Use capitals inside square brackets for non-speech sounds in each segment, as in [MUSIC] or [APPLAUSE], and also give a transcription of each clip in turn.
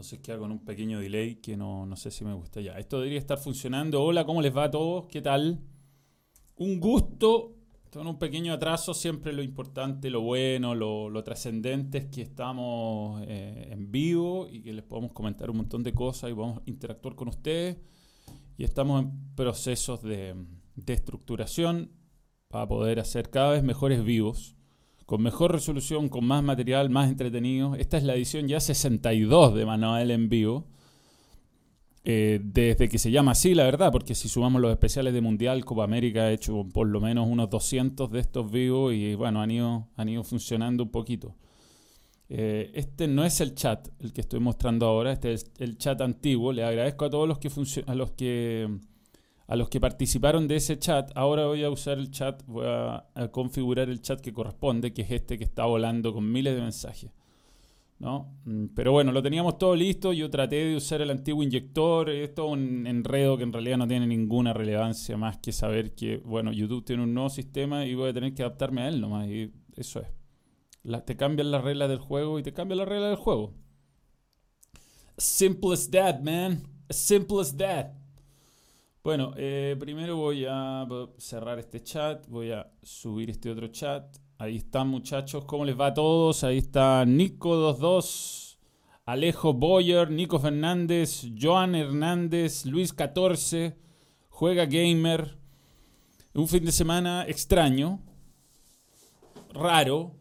Entonces queda con un pequeño delay que no, no sé si me gusta ya. Esto debería estar funcionando. Hola, ¿cómo les va a todos? ¿Qué tal? Un gusto. Con un pequeño atraso, siempre lo importante, lo bueno, lo, lo trascendente es que estamos eh, en vivo y que les podemos comentar un montón de cosas y a interactuar con ustedes. Y estamos en procesos de, de estructuración para poder hacer cada vez mejores vivos con mejor resolución, con más material, más entretenido. Esta es la edición ya 62 de Manuel en vivo. Eh, desde que se llama así, la verdad, porque si sumamos los especiales de Mundial, Copa América, he hecho por lo menos unos 200 de estos vivos y bueno, han ido, han ido funcionando un poquito. Eh, este no es el chat, el que estoy mostrando ahora, este es el chat antiguo. Le agradezco a todos los que, a los que a los que participaron de ese chat, ahora voy a usar el chat, voy a, configurar el chat que corresponde, que es este que está volando con miles de mensajes. ¿no? Mm, pero bueno, lo teníamos todo listo, yo traté de usar el antiguo inyector, esto es un enredo que en realidad no tiene ninguna relevancia más que saber que, bueno, YouTube tiene un nuevo sistema y voy a tener que adaptarme a él nomás, y eso es. te cambian las reglas del juego y te cambian las reglas del juego. Simple as that, man. Simple as that. Bueno, eh, primero voy a cerrar este chat, voy a subir este otro chat. Ahí están muchachos, ¿cómo les va a todos? Ahí está Nico22, Alejo Boyer, Nico Fernández, Joan Hernández, Luis 14, Juega Gamer. Un fin de semana extraño, raro,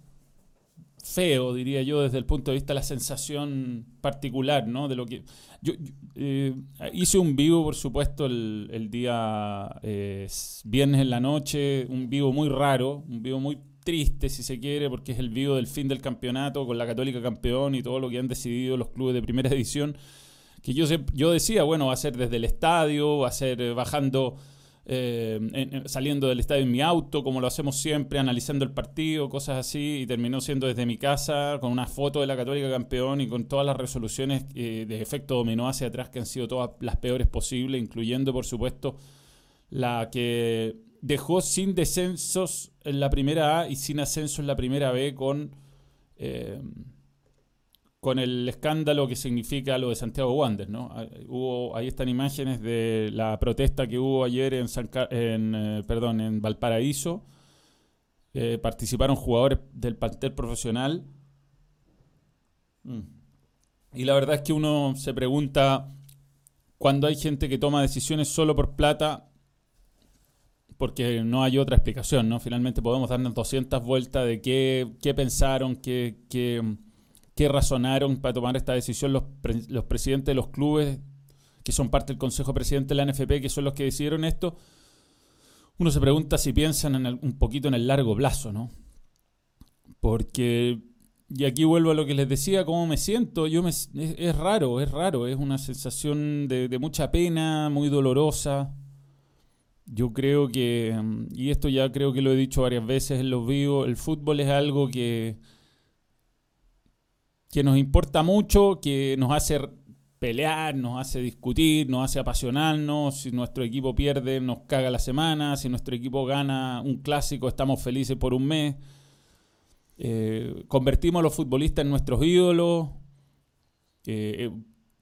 feo, diría yo, desde el punto de vista de la sensación particular, ¿no? De lo que. Yo, eh, hice un vivo, por supuesto, el, día eh, viernes en la noche, un vivo muy raro, un vivo muy triste, si se quiere, porque es el vivo del fin del campeonato con la Católica campeón y todo lo que han decidido los clubes de primera [LAUGHS] edición. Que yo, yo decía, bueno, va a ser desde el estadio, va a ser eh, bajando eh, saliendo del estadio en mi auto, como lo hacemos siempre, analizando el partido, cosas así, y terminó siendo desde mi casa, con una foto de la Católica campeón y con todas las resoluciones eh, de efecto dominó hacia atrás que han sido todas las peores posibles, incluyendo, por supuesto, la que dejó sin descensos en la primera A y sin ascenso en la primera B con... Eh, con el escándalo que significa lo de Santiago Wander, ¿no? Ah, hubo, ahí están imágenes de la protesta que hubo ayer en, en, eh, perdón, en Valparaíso. Eh, participaron jugadores del plantel profesional. Mm. Y la verdad es que uno se pregunta, cuando hay gente que toma decisiones solo por plata, porque no hay otra explicación, ¿no? Finalmente podemos darnos 200 vueltas de qué, qué pensaron, qué... qué qué razonaron para tomar esta decisión los, los presidentes de los clubes, que son parte del Consejo Presidente de la NFP, que son los que decidieron esto, uno se pregunta si piensan en un poquito en el largo plazo, ¿no? Porque, y aquí vuelvo a lo que les decía, cómo me siento, yo es, raro, es raro, es una sensación de, de mucha pena, muy dolorosa. Yo creo que, y esto ya creo que lo he dicho varias veces en los vivos, el fútbol es algo que que nos importa mucho, que nos hace pelear, nos hace discutir, nos hace apasionarnos. Si nuestro equipo pierde, nos caga la semana. Si nuestro equipo gana un clásico, estamos felices por un mes. Eh, convertimos a los futbolistas en nuestros ídolos. Eh,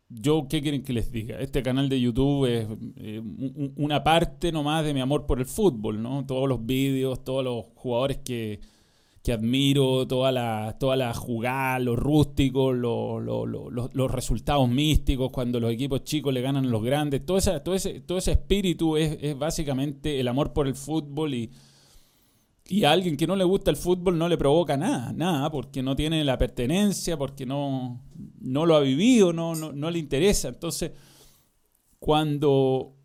yo, ¿qué quieren que les diga? Este canal de YouTube es eh, una parte nomás de mi amor por el fútbol, ¿no? Todos los vídeos, todos los jugadores que, que admiro, toda la, toda la jugada, los rústicos, los resultados místicos, cuando los equipos chicos le ganan a los grandes, todo, esa, todo, ese, todo ese espíritu es, básicamente el amor por el fútbol y, y a alguien que no le gusta el fútbol no le provoca nada, nada, porque no tiene la pertenencia, porque no, no lo ha vivido, no, no, no le interesa. Entonces, cuando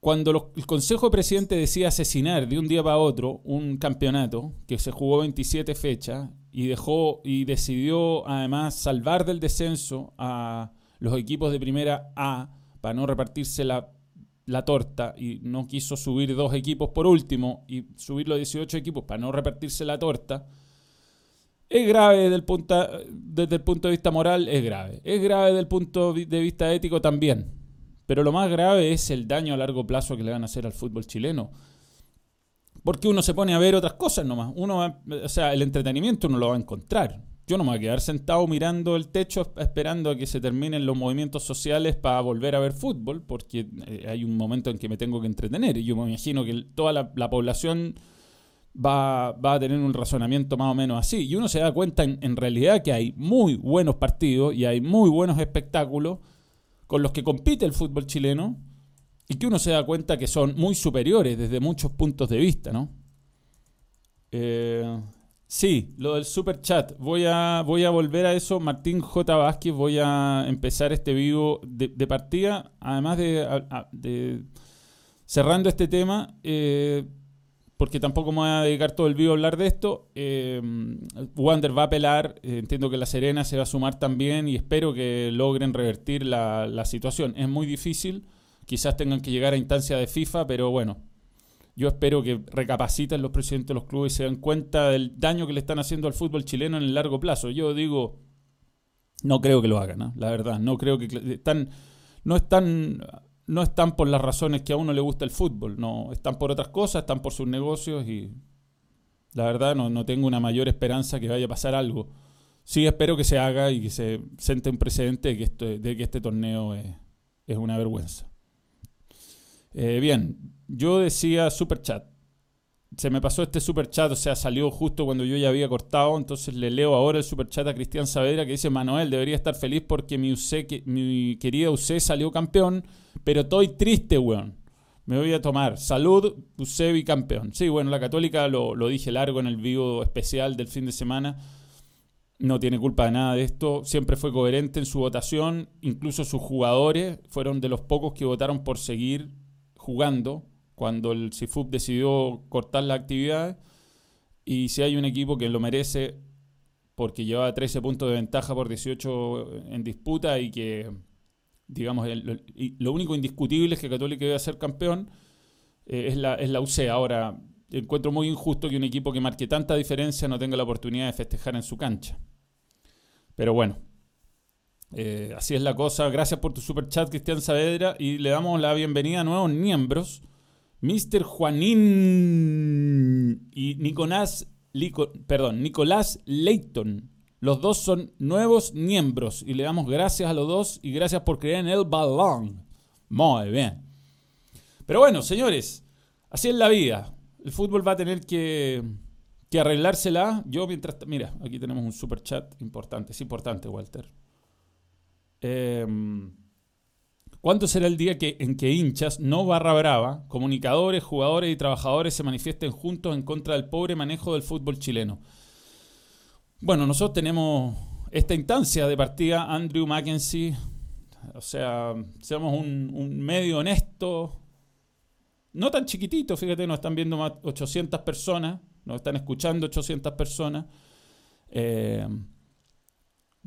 cuando el Consejo de Presidente decía asesinar de un día para otro un campeonato que se jugó 27 fechas y dejó y decidió además salvar del descenso a los equipos de primera A para no repartirse la, torta y no quiso subir dos equipos por último y subir los 18 equipos para no repartirse la torta, es grave desde el, punto, desde el punto de vista moral, es grave. Es grave desde el punto de vista ético también. Pero lo más grave es el daño a largo plazo que le van a hacer al fútbol chileno. Porque uno se pone a ver otras cosas nomás. Uno o sea, el entretenimiento uno lo va a encontrar. Yo no me voy a quedar sentado mirando el techo esperando a que se terminen los movimientos sociales para volver a ver fútbol, porque eh, hay un momento en que me tengo que entretener. Y yo me imagino que toda la, población va, a tener un razonamiento más o menos así. Y uno se da cuenta en, en realidad que hay muy buenos partidos y hay muy buenos espectáculos con los que compite el fútbol chileno y que uno se da cuenta que son muy superiores desde muchos puntos de vista, ¿no? Eh, Sí, lo del super chat. Voy a, voy a volver a eso. Martín J. Vázquez, voy a empezar este vivo de, partida. Además de, cerrando este tema, eh, porque tampoco me voy a dedicar todo el vivo a hablar de esto. Eh, Wander va a apelar. Eh, entiendo que La Serena se va a sumar también y espero que logren revertir la, situación. Es muy difícil. Quizás tengan que llegar a instancia de FIFA, pero bueno, yo espero que recapaciten los presidentes de los clubes y se den cuenta del daño que le están haciendo al fútbol chileno en el largo plazo. Yo digo, no creo que lo hagan, la verdad. No creo que están, no están, no están por las razones que a uno le gusta el fútbol. No, están por otras cosas, están por sus negocios y la verdad no, no tengo una mayor esperanza que vaya a pasar algo. Sí espero que se haga y que se siente un precedente de que, esto, de que este torneo es, es una vergüenza. Eh, bien, yo decía super chat. Se me pasó este super chat, o sea, salió justo cuando yo ya había cortado, entonces le leo ahora el super chat a Cristian Saavedra que dice, Manuel, debería estar feliz porque mi, mi querida UC salió campeón, pero estoy triste, weón. Me voy a tomar. Salud, UC bicampeón. Sí, bueno, la católica lo, lo dije largo en el vivo especial del fin de semana no tiene culpa de nada de esto, siempre fue coherente en su votación, incluso sus jugadores fueron de los pocos que votaron por seguir jugando cuando el CIFUB decidió cortar la actividad y si hay un equipo que lo merece porque lleva 13 puntos de ventaja por 18 en disputa y que, digamos, lo único indiscutible es que Católica debe ser campeón, eh, es, la, es la UC. Ahora, encuentro muy injusto que un equipo que marque tanta diferencia no tenga la oportunidad de festejar en su cancha. Pero bueno, eh, así es la cosa. Gracias por tu super chat, Cristian Saavedra. Y le damos la bienvenida a nuevos miembros. Mr. Juanín y Nicolás, perdón, Nicolás Leighton. Los dos son nuevos miembros y le damos gracias a los dos y gracias por creer en el balón. Muy bien. Pero bueno, señores, así es la vida. El fútbol va a tener que, que arreglársela. Yo mientras... Mira, aquí tenemos un super chat importante. Es importante, Walter. Em, ¿Cuándo será el día que, en que hinchas, no barra brava, comunicadores, jugadores y trabajadores se manifiesten juntos en contra del pobre manejo del fútbol chileno? Bueno, nosotros tenemos esta instancia de partida, Andrew Mackenzie, o sea, seamos un, medio honesto, no tan chiquitito, fíjate, nos están viendo más 800 personas, nos están escuchando 800 personas. Eh,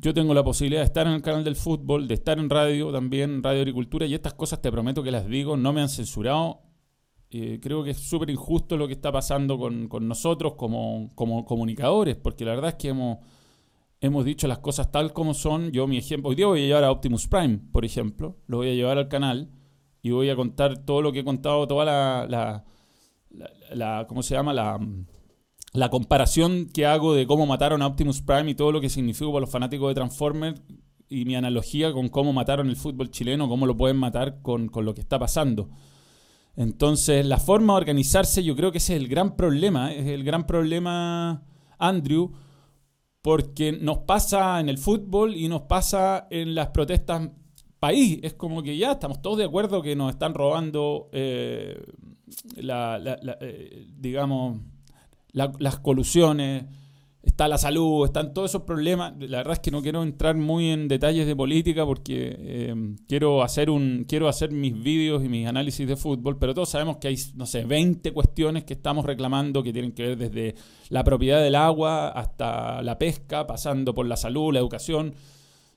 yo tengo la posibilidad de estar en el canal del fútbol, de estar en radio también, Radio Agricultura, y estas cosas te prometo que las digo, no me han censurado. Eh, creo que es súper injusto lo que está pasando con, nosotros como, como, comunicadores, porque la verdad es que hemos, hemos dicho las cosas tal como son. Yo mi ejemplo, hoy día voy a llevar a Optimus Prime, por ejemplo, lo voy a llevar al canal y voy a contar todo lo que he contado, toda la, la, la ¿cómo se llama? La la comparación que hago de cómo mataron a Optimus Prime y todo lo que significó para los fanáticos de Transformers y mi analogía con cómo mataron el fútbol chileno, cómo lo pueden matar con, lo que está pasando. Entonces, la forma de organizarse, yo creo que ese es el gran problema, es el gran problema, Andrew, porque nos pasa en el fútbol y nos pasa en las protestas país. Es como que ya estamos todos de acuerdo que nos están robando, eh, la, eh, digamos, las colusiones, está la salud, están todos esos problemas. La verdad es que no quiero entrar muy en detalles de política porque eh, quiero, hacer un, quiero hacer mis vídeos y mis análisis de fútbol, pero todos sabemos que hay, no sé, 20 cuestiones que estamos reclamando que tienen que ver desde la propiedad del agua hasta la pesca, pasando por la salud, la educación,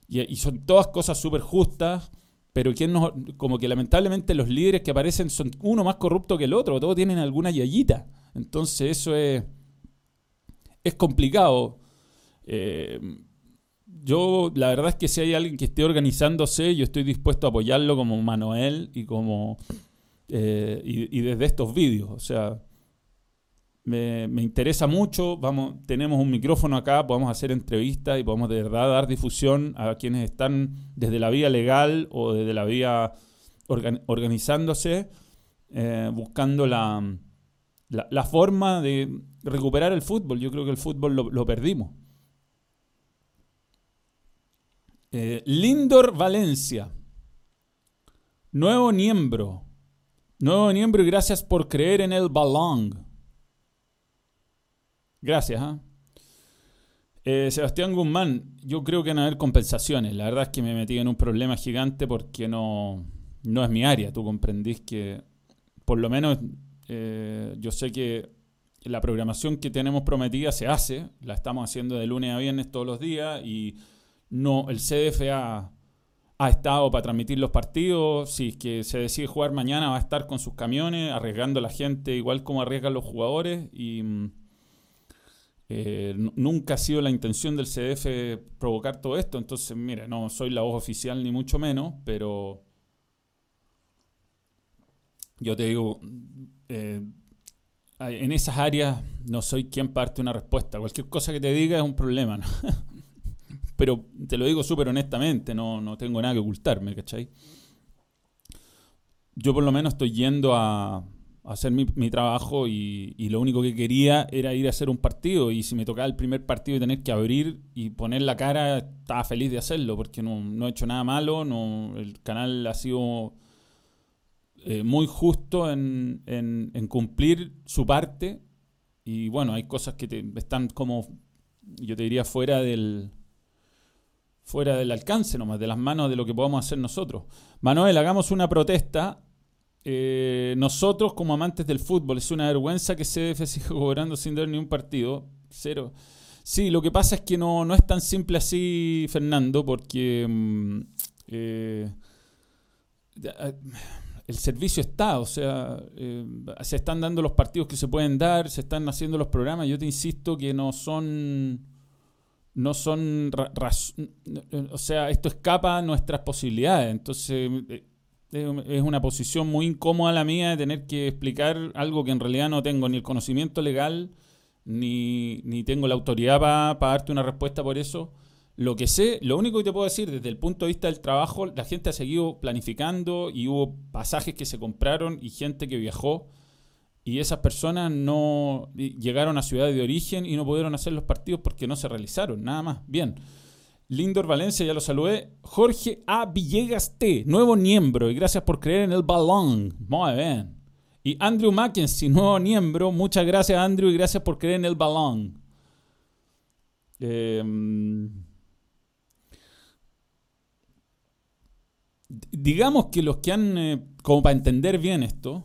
y, son todas cosas súper justas. Pero ¿quién nos, como que lamentablemente los líderes que aparecen son uno más corrupto que el otro, todos tienen alguna yayita. Entonces eso es, es complicado. Eh, yo, la verdad es que si hay alguien que esté organizándose, yo estoy dispuesto a apoyarlo como Manuel y como eh, y, desde estos vídeos. O sea, me, interesa mucho. Vamos, tenemos un micrófono acá, podemos hacer entrevistas y podemos de verdad dar difusión a quienes están desde la vía legal o desde la vía organizándose, eh, buscando la, la, forma de recuperar el fútbol. Yo creo que el fútbol lo, perdimos. Eh, Lindor Valencia. Nuevo miembro. Nuevo miembro y gracias por creer en el balón. Gracias. ¿ah? Eh, Sebastián Guzmán, yo creo que van a haber compensaciones. La verdad es que me metí en un problema gigante porque no, no es mi área. Tú comprendís que, por lo menos, eh, yo sé que la programación que tenemos prometida se hace. La estamos haciendo de lunes a viernes todos los días y no el CDFA ha estado para transmitir los partidos. Si es que se decide jugar mañana, va a estar con sus camiones, arriesgando a la gente igual como arriesgan los jugadores. Y mm, eh, nunca ha sido la intención del CDF provocar todo esto, entonces, mira, no soy la voz oficial ni mucho menos, pero yo te digo, eh, en esas áreas no soy quien parte una respuesta. Cualquier cosa que te diga es un problema, [LAUGHS] pero te lo digo súper honestamente, no, no tengo nada que ocultarme, ¿cachai? Yo por lo menos estoy yendo a, hacer mi, trabajo y, lo único que quería era ir a hacer un partido y si me tocaba el primer partido y tener que abrir y poner la cara, estaba feliz de hacerlo porque no, he hecho nada malo, no, el canal ha sido eh, muy justo en, cumplir su parte y bueno, hay cosas que están como, yo te diría, fuera del fuera del alcance nomás, de las manos de lo que podamos hacer nosotros. Manuel, hagamos una protesta eh, nosotros como amantes del fútbol, es una vergüenza que CDF [LAUGHS] siga cobrando sin dar ni un partido. Cero. Sí, lo que pasa es que no, no es tan simple así, Fernando, porque mm, eh, el servicio está, o sea, eh, se están dando los partidos que se pueden dar, se están haciendo los programas. Yo te insisto que no son no son, o sea, esto escapa a nuestras posibilidades. Entonces, es una posición muy incómoda la mía de tener que explicar algo que en realidad no tengo ni el conocimiento legal ni, ni tengo la autoridad para darte una respuesta por eso. Lo que sé, lo único que te puedo decir desde el punto de vista del trabajo, la gente ha seguido planificando y hubo pasajes que se compraron y gente que viajó y esas personas no llegaron a ciudades de origen y no pudieron hacer los partidos porque no se realizaron, nada más. Bien. Lindor Valencia, ya lo saludé. Jorge A. Villegas T, nuevo miembro, y gracias por creer en el balón. Muy bien. Y Andrew Mackenzie, nuevo miembro. Muchas gracias, Andrew, y gracias por creer en el balón. Em, digamos que los que han, eh, como para entender bien esto,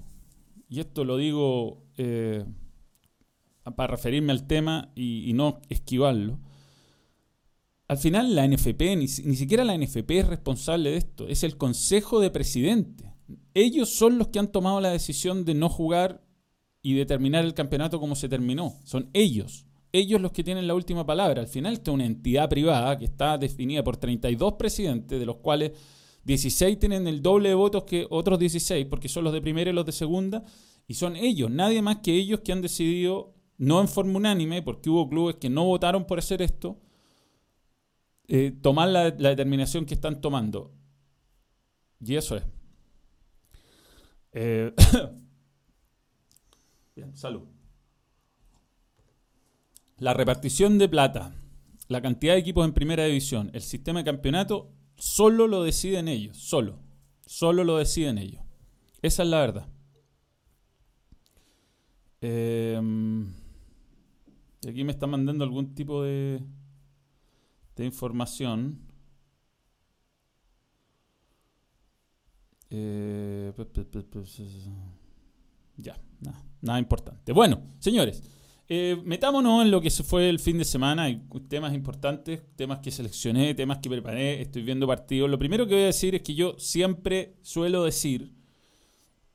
y esto lo digo eh, para referirme al tema y no esquivarlo, al final la NFP, ni, siquiera la NFP es responsable de esto, es el Consejo de Presidente. Ellos son los que han tomado la decisión de no jugar y de terminar el campeonato como se terminó. Son ellos. Ellos los que tienen la última palabra. Al final esta es una entidad privada que está definida por 32 presidentes, de los cuales 16 tienen el doble de votos que otros 16, porque son los de primera y los de segunda, y son ellos, nadie más que ellos que han decidido, no en forma unánime, porque hubo clubes que no votaron por hacer esto, eh, tomar la, determinación que están tomando. Y eso es. Eh, [COUGHS] bien, salud. La repartición de plata, la cantidad de equipos en primera división, el sistema de campeonato, solo lo deciden ellos, solo. Solo lo deciden ellos. Esa es la verdad. Eh, aquí me está mandando algún tipo de de información. Eh, ya, nada, nada importante. Bueno, señores, eh, metámonos en lo que fue el fin de semana. Hay temas importantes, temas que seleccioné, temas que preparé. Estoy viendo partidos. Lo primero que voy a decir es que yo siempre suelo decir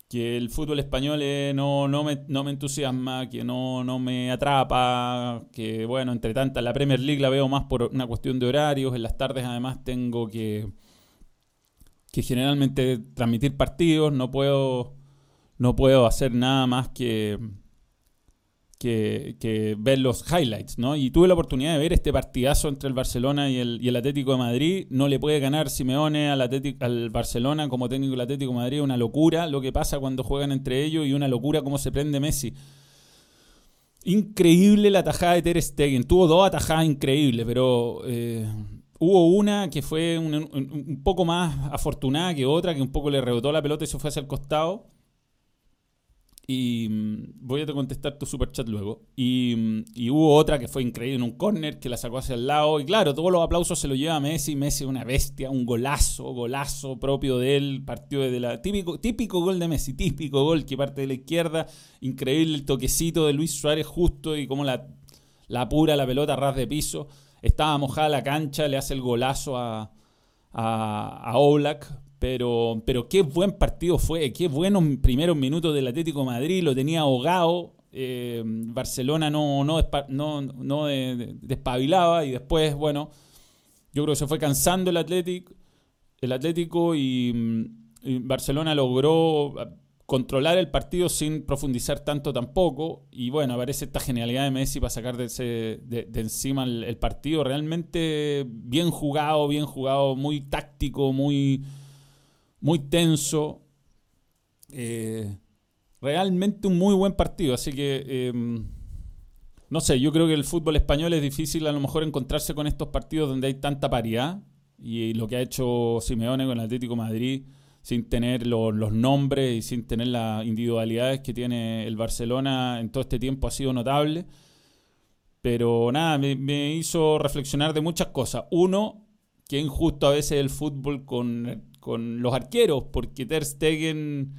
que el fútbol español eh, no, no, me, no, me, entusiasma, que no, no, me atrapa, que bueno, entre tantas la Premier League la veo más por una cuestión de horarios, en las tardes además tengo que, que generalmente transmitir partidos, no puedo, no puedo hacer nada más que, que, ver los highlights, ¿no? Y tuve la oportunidad de ver este partidazo entre el Barcelona y el, Atlético de Madrid. No le puede ganar Simeone al, Atlético, al Barcelona como técnico del Atlético de Madrid. Una locura lo que pasa cuando juegan entre ellos y una locura cómo se prende Messi. Increíble la tajada de Ter Stegen. Tuvo dos atajadas increíbles, pero eh, hubo una que fue un, un, poco más afortunada que otra, que un poco le rebotó la pelota y se fue hacia el costado. Y mm, voy a contestar tu super chat luego. Mm, y, hubo otra que fue increíble en un corner que la sacó hacia el lado. Y claro, todos los aplausos se lo lleva a Messi. Messi una bestia, un golazo, golazo propio de él. Partió de la. Típico, típico gol de Messi, típico gol que parte de la izquierda. Increíble el toquecito de Luis Suárez justo y cómo la, la apura la pelota ras de piso. Estaba mojada la cancha, le hace el golazo a, a, a pero, pero qué buen partido fue, qué buenos primeros minutos del Atlético Madrid, lo tenía ahogado. Eh, Barcelona no, no, no, despabilaba y después, bueno, yo creo que se fue cansando el Atlético, el Atlético y, Barcelona logró controlar el partido sin profundizar tanto tampoco. Y bueno, aparece esta genialidad de Messi para sacar de, encima el, partido. Realmente bien jugado, bien jugado, muy táctico, muy, muy tenso. Eh, realmente un muy buen partido. Así que, em, no sé, yo creo que el fútbol español es difícil a lo mejor encontrarse con estos partidos donde hay tanta paridad. Y lo que ha hecho Simeone con el Atlético Madrid, sin tener los nombres y sin tener las individualidades que tiene el Barcelona en todo este tiempo, ha sido notable. Pero nada, me, me hizo reflexionar de muchas cosas. Uno, que injusto a veces el fútbol con con los arqueros, porque Ter Stegen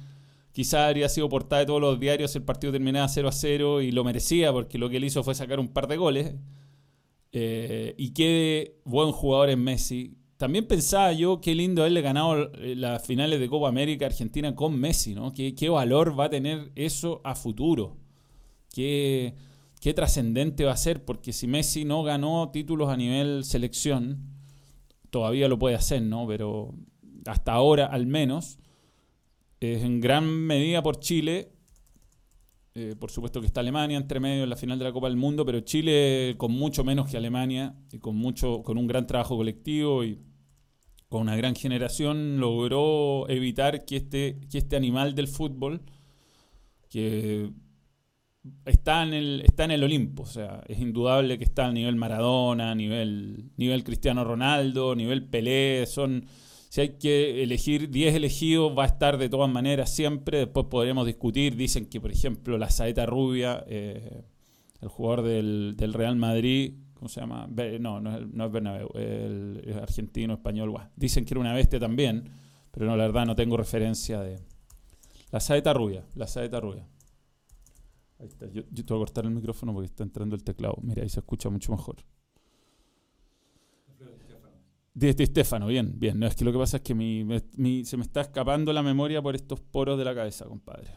quizá habría sido portada de todos los diarios, el partido terminaba 0 a 0 y lo merecía porque lo que él hizo fue sacar un par de goles. Eh, y qué buen jugador es Messi. También pensaba yo qué lindo haberle ganado eh, las finales de Copa América Argentina con Messi, ¿no? Qué, qué valor va a tener eso a futuro. Qué, qué trascendente va a ser, porque si Messi no ganó títulos a nivel selección, todavía lo puede hacer, ¿no? Pero hasta ahora al menos, es en gran medida por Chile. Eh, por supuesto que está Alemania entre medio en la final de la Copa del Mundo, pero Chile con mucho menos que Alemania y con, mucho, con un gran trabajo colectivo y con una gran generación logró evitar que este, que este animal del fútbol, que está en, el, está en el Olimpo, o sea, es indudable que está a nivel Maradona, nivel, nivel Cristiano Ronaldo, nivel Pelé, son si hay que elegir 10 elegidos, va a estar de todas maneras siempre. Después podremos discutir. Dicen que, por ejemplo, la Saeta Rubia, eh, el jugador del, Real Madrid, ¿cómo se llama? No, no es, no Bernabéu, el, argentino, español. Dicen que era una bestia también, pero no, la verdad no tengo referencia de. La Saeta Rubia, la Saeta Rubia. Ahí está. Yo te voy a cortar el micrófono porque está entrando el teclado. Mira, ahí se escucha mucho mejor. De, Estefano, bien, bien. No, es que lo que pasa es que se me está escapando la memoria por estos poros de la cabeza, compadre.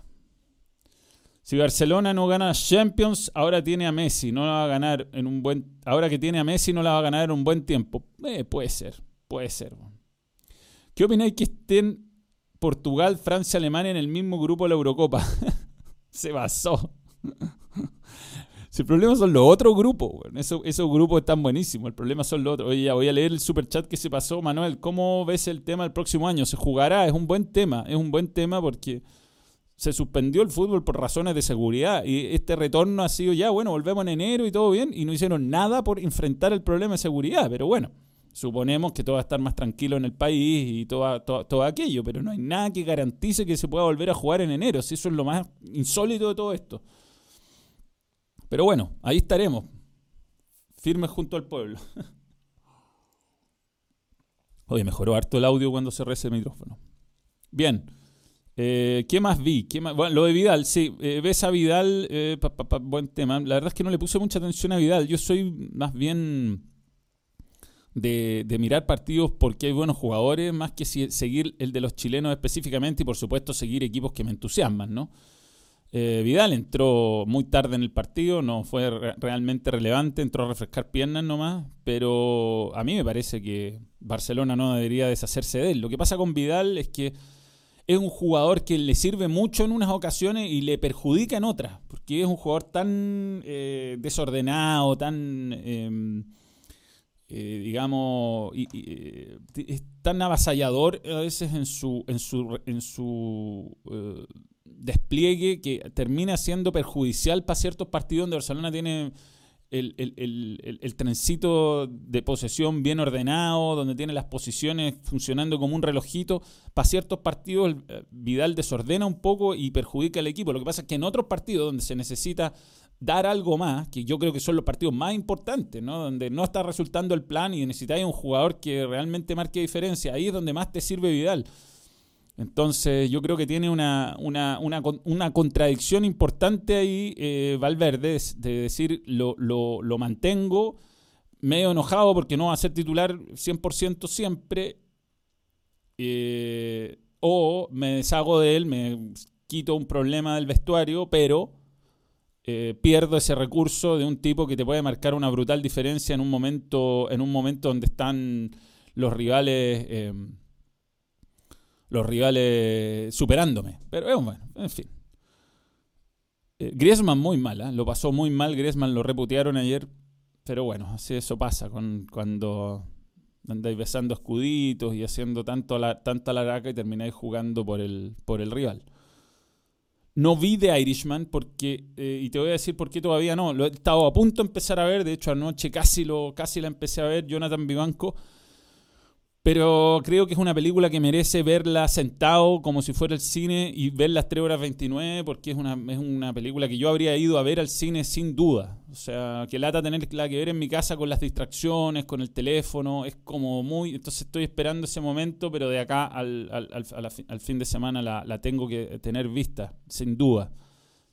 Si Barcelona no gana Champions, ahora tiene a Messi, no la va a ganar en un buen. Ahora que tiene a Messi, no la va a ganar en un buen tiempo. Eh, puede ser, puede ser. ¿Qué opináis que estén Portugal, Francia, Alemania en el mismo grupo de la Eurocopa? [LAUGHS] se basó. El problema son los otros grupos, Eso, esos grupos están buenísimos. El problema son los otros. Oye, ya voy a leer el super chat que se pasó. Manuel, ¿cómo ves el tema el próximo año? ¿Se jugará? Es un buen tema. Es un buen tema porque se suspendió el fútbol por razones de seguridad. Y este retorno ha sido ya, bueno, volvemos en enero y todo bien. Y no hicieron nada por enfrentar el problema de seguridad. Pero bueno, suponemos que todo va a estar más tranquilo en el país y todo, todo, todo, aquello, pero no hay nada que garantice que se pueda volver a jugar en enero. Si eso es lo más insólito de todo esto. Pero bueno, ahí estaremos, firmes junto al pueblo. [LAUGHS] Oye, mejoró harto el audio cuando cerré ese micrófono. Bien. Eh, ¿Qué más vi? ¿Qué más? Lo de Vidal, sí. Eh, ves a Vidal, eh, buen tema. La verdad es que no le puse mucha atención a Vidal. Yo soy más bien de, de, mirar partidos porque hay buenos jugadores, más que seguir el de los chilenos específicamente y por supuesto seguir equipos que me entusiasman, ¿no? Eh, Vidal entró muy tarde en el partido, no fue realmente relevante, entró a refrescar piernas nomás, pero a mí me parece que Barcelona no debería deshacerse de él. Lo que pasa con Vidal es que es un jugador que le sirve mucho en unas ocasiones y le perjudica en otras, porque es un jugador tan eh, desordenado, tan, em, eh, digamos, tan avasallador a veces en su, en su, en su despliegue que termina siendo perjudicial para ciertos partidos donde Barcelona tiene el, el, el, trencito de posesión bien ordenado, donde tiene las posiciones funcionando como un relojito. Para ciertos partidos eh, Vidal desordena un poco y perjudica al equipo. Lo que pasa es que en otros partidos donde se necesita dar algo más, que yo creo que son los partidos más importantes, ¿no? donde no está resultando el plan y necesitáis un jugador que realmente marque diferencia, ahí es donde más te sirve Vidal. Entonces yo creo que tiene una, una, una, una contradicción importante ahí eh, Valverde de decir lo, lo, lo, mantengo medio enojado porque no va a ser titular 100% siempre eh, o me deshago de él, me quito un problema del vestuario, pero eh, pierdo ese recurso de un tipo que te puede marcar una brutal diferencia en un momento, en un momento donde están los rivales los rivales superándome. Pero eh, bueno, en fin. Eh, Griezmann muy mal, ¿eh? lo pasó muy mal. Griezmann lo reputearon ayer. Pero bueno, así eso pasa con, cuando andáis besando escuditos y haciendo tanto la, tanta laraca y termináis jugando por el, por el rival. No vi de Irishman porque, y te voy a decir por qué todavía no. Lo he estado a punto de empezar a ver. De hecho, anoche casi, lo, casi la empecé a ver. Jonathan Vivanco pero creo que es una película que merece verla sentado como si fuera el cine y ver las 3 horas 29 porque es una, es una película que yo habría ido a ver al cine sin duda. O sea, que lata tenerla que ver en mi casa con las distracciones, con el teléfono, es como muy... Entonces estoy esperando ese momento, pero de acá al, al fin de semana la, la tengo que tener vista, sin duda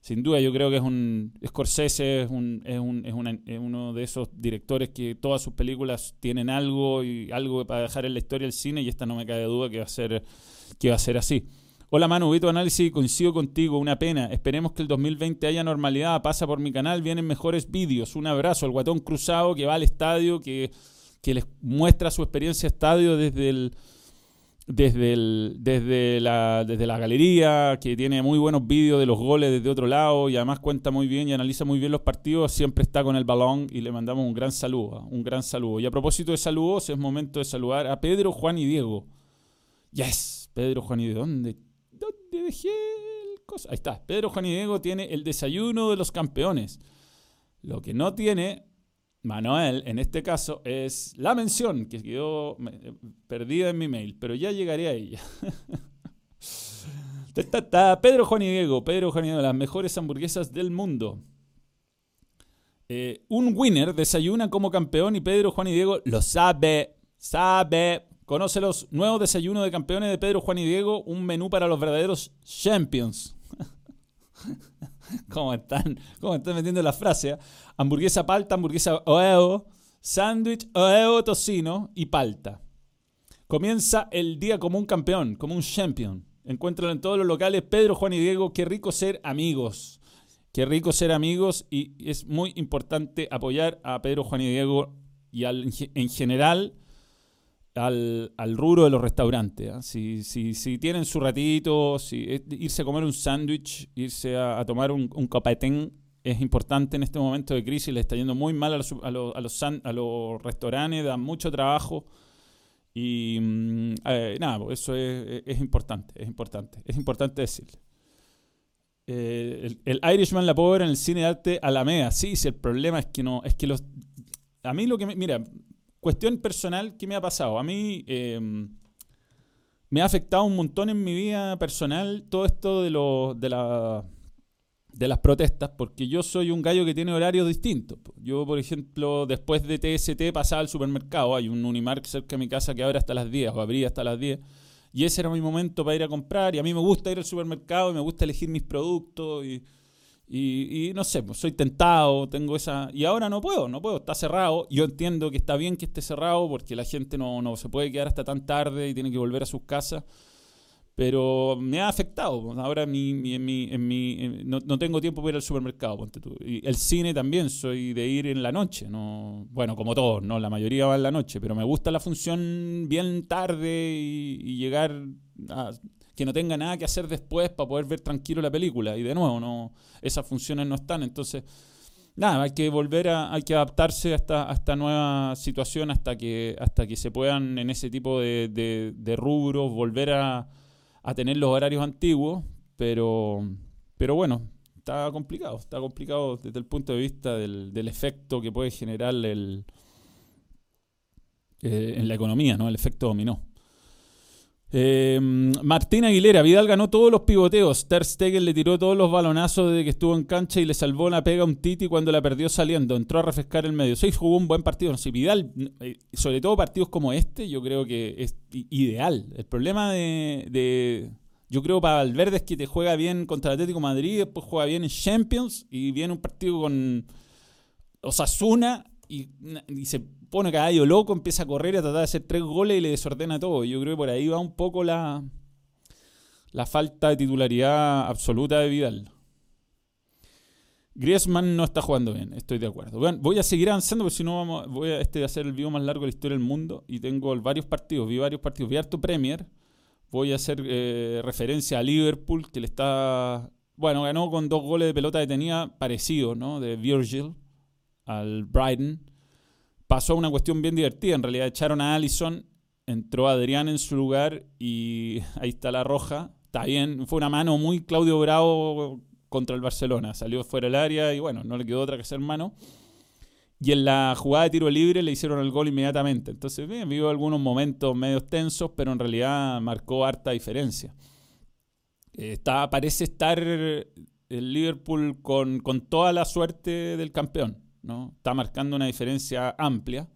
sin duda yo creo que es un Scorsese es, un, es, un, es, uno de esos directores que todas sus películas tienen algo y algo para dejar en la historia del cine y esta no me cae duda que va a ser que va a ser así. Hola Manu, vi tu análisis coincido contigo, una pena. Esperemos que el 2020 haya normalidad, pasa por mi canal, vienen mejores vídeos. Un abrazo al guatón cruzado que va al estadio, que, que les muestra su experiencia estadio desde el desde, desde, la, desde la galería, que tiene muy buenos vídeos de los goles desde otro lado y además cuenta muy bien y analiza muy bien los partidos, siempre está con el balón y le mandamos un gran saludo, un gran saludo. Y a propósito de saludos, es momento de saludar a Pedro, Juan y Diego. Yes, Pedro, Juan y Diego. ¿Dónde, dónde dejé el cosa? Ahí está. Pedro, Juan y Diego tiene el desayuno de los campeones. Lo que no tiene Manuel, en este caso, es la mención que quedó eh, perdida en mi mail, pero ya llegaré a ella. [LAUGHS] Pedro Juan y Diego, Pedro Juan y Diego, las mejores hamburguesas del mundo. Eh, un winner desayuna como campeón y Pedro Juan y Diego lo sabe, sabe. Conoce los nuevos desayunos de campeones de Pedro Juan y Diego, un menú para los verdaderos champions. [LAUGHS] ¿Cómo están? ¿Cómo están metiendo la frase? ¿eh? Hamburguesa palta, hamburguesa oeo, sándwich oeo tocino y palta. Comienza el día como un campeón, como un champion. Encuéntralo en todos los locales. Pedro, Juan y Diego, qué rico ser amigos. Qué rico ser amigos y es muy importante apoyar a Pedro, Juan y Diego y en general al, al, rubro de los restaurantes. ¿ah? Si, si, si, tienen su ratito, si, irse a comer un sándwich, irse a, tomar un, un copetén es importante en este momento de crisis. Le está yendo muy mal a los, a los, a los, restaurantes, da mucho trabajo. Y mm, eh, nada, pues eso es, es, importante, es importante, es importante decirle. Eh, el, Irishman la puedo ver en el cine de arte Alameda. Sí, sí, el problema es que no, es que los... A mí lo que me... Mira, Cuestión personal, ¿qué me ha pasado? A mí em, me ha afectado un montón en mi vida personal todo esto de, lo, de, la, de las protestas, porque yo soy un gallo que tiene horarios distintos. Yo, por ejemplo, después de TST pasaba al supermercado, hay un Unimark cerca de mi casa que abre hasta las 10 o abría hasta las 10. Y ese era mi momento para ir a comprar. Y a mí me gusta ir al supermercado y me gusta elegir mis productos. Y, y, no sé, pues soy tentado, tengo esa... Y ahora no puedo, no puedo, está cerrado. Yo entiendo que está bien que esté cerrado porque la gente no, no se puede quedar hasta tan tarde y tiene que volver a sus casas. Pero me ha afectado. Ahora mi, en mi, en mi, no, tengo tiempo para ir al supermercado. Y el cine también, soy de ir en la noche. No, bueno, como todos, ¿no? La mayoría va en la noche, pero me gusta la función bien tarde y, y llegar a que no tenga nada que hacer después para poder ver tranquilo la película. Y de nuevo, no, esas funciones no están. Entonces, nada, hay que volver a, hay que adaptarse a esta, a esta nueva situación hasta que, hasta que se puedan en ese tipo de, rubros volver a, a, tener los horarios antiguos, pero, pero bueno, está complicado, está complicado desde el punto de vista del, del efecto que puede generar el, eh, en la economía, ¿no? El efecto dominó. Eh, Martín Aguilera, Vidal ganó todos los pivoteos. Ter Stegen le tiró todos los balonazos desde que estuvo en cancha y le salvó la pega a un Titi cuando la perdió saliendo. Entró a refrescar el medio. Sí, jugó un buen partido. No sé, Vidal, eh, sobre todo partidos como este, yo creo que es ideal. El problema de, yo creo para Valverde es que te juega bien contra el Atlético Madrid, después juega bien en Champions y viene un partido con Osasuna y, y se pone caballo loco, empieza a correr a tratar de hacer tres goles y le desordena todo. Yo creo que por ahí va un poco la, la falta de titularidad absoluta de Vidal. Griezmann no está jugando bien, estoy de acuerdo. voy a seguir avanzando porque si no vamos, voy a este a hacer el video más largo de la historia del mundo y tengo varios partidos, vi varios partidos, vi harto Premier. Voy a hacer eh, referencia a Liverpool que le está, bueno, ganó con dos goles de pelota detenida parecidos, ¿no? De Virgil al Brighton pasó una cuestión bien divertida. En realidad echaron a Allison, entró Adrián en su lugar y [LAUGHS] ahí está la roja. Está bien, fue una mano muy Claudio Bravo contra el Barcelona. Salió fuera del área y bueno, no le quedó otra que hacer mano. Y en la jugada de tiro libre le hicieron el gol inmediatamente. Entonces, bien, algunos momentos medio tensos, pero en realidad marcó harta diferencia. Está, parece estar el Liverpool con, con toda la suerte del campeón. Está marcando una diferencia amplia.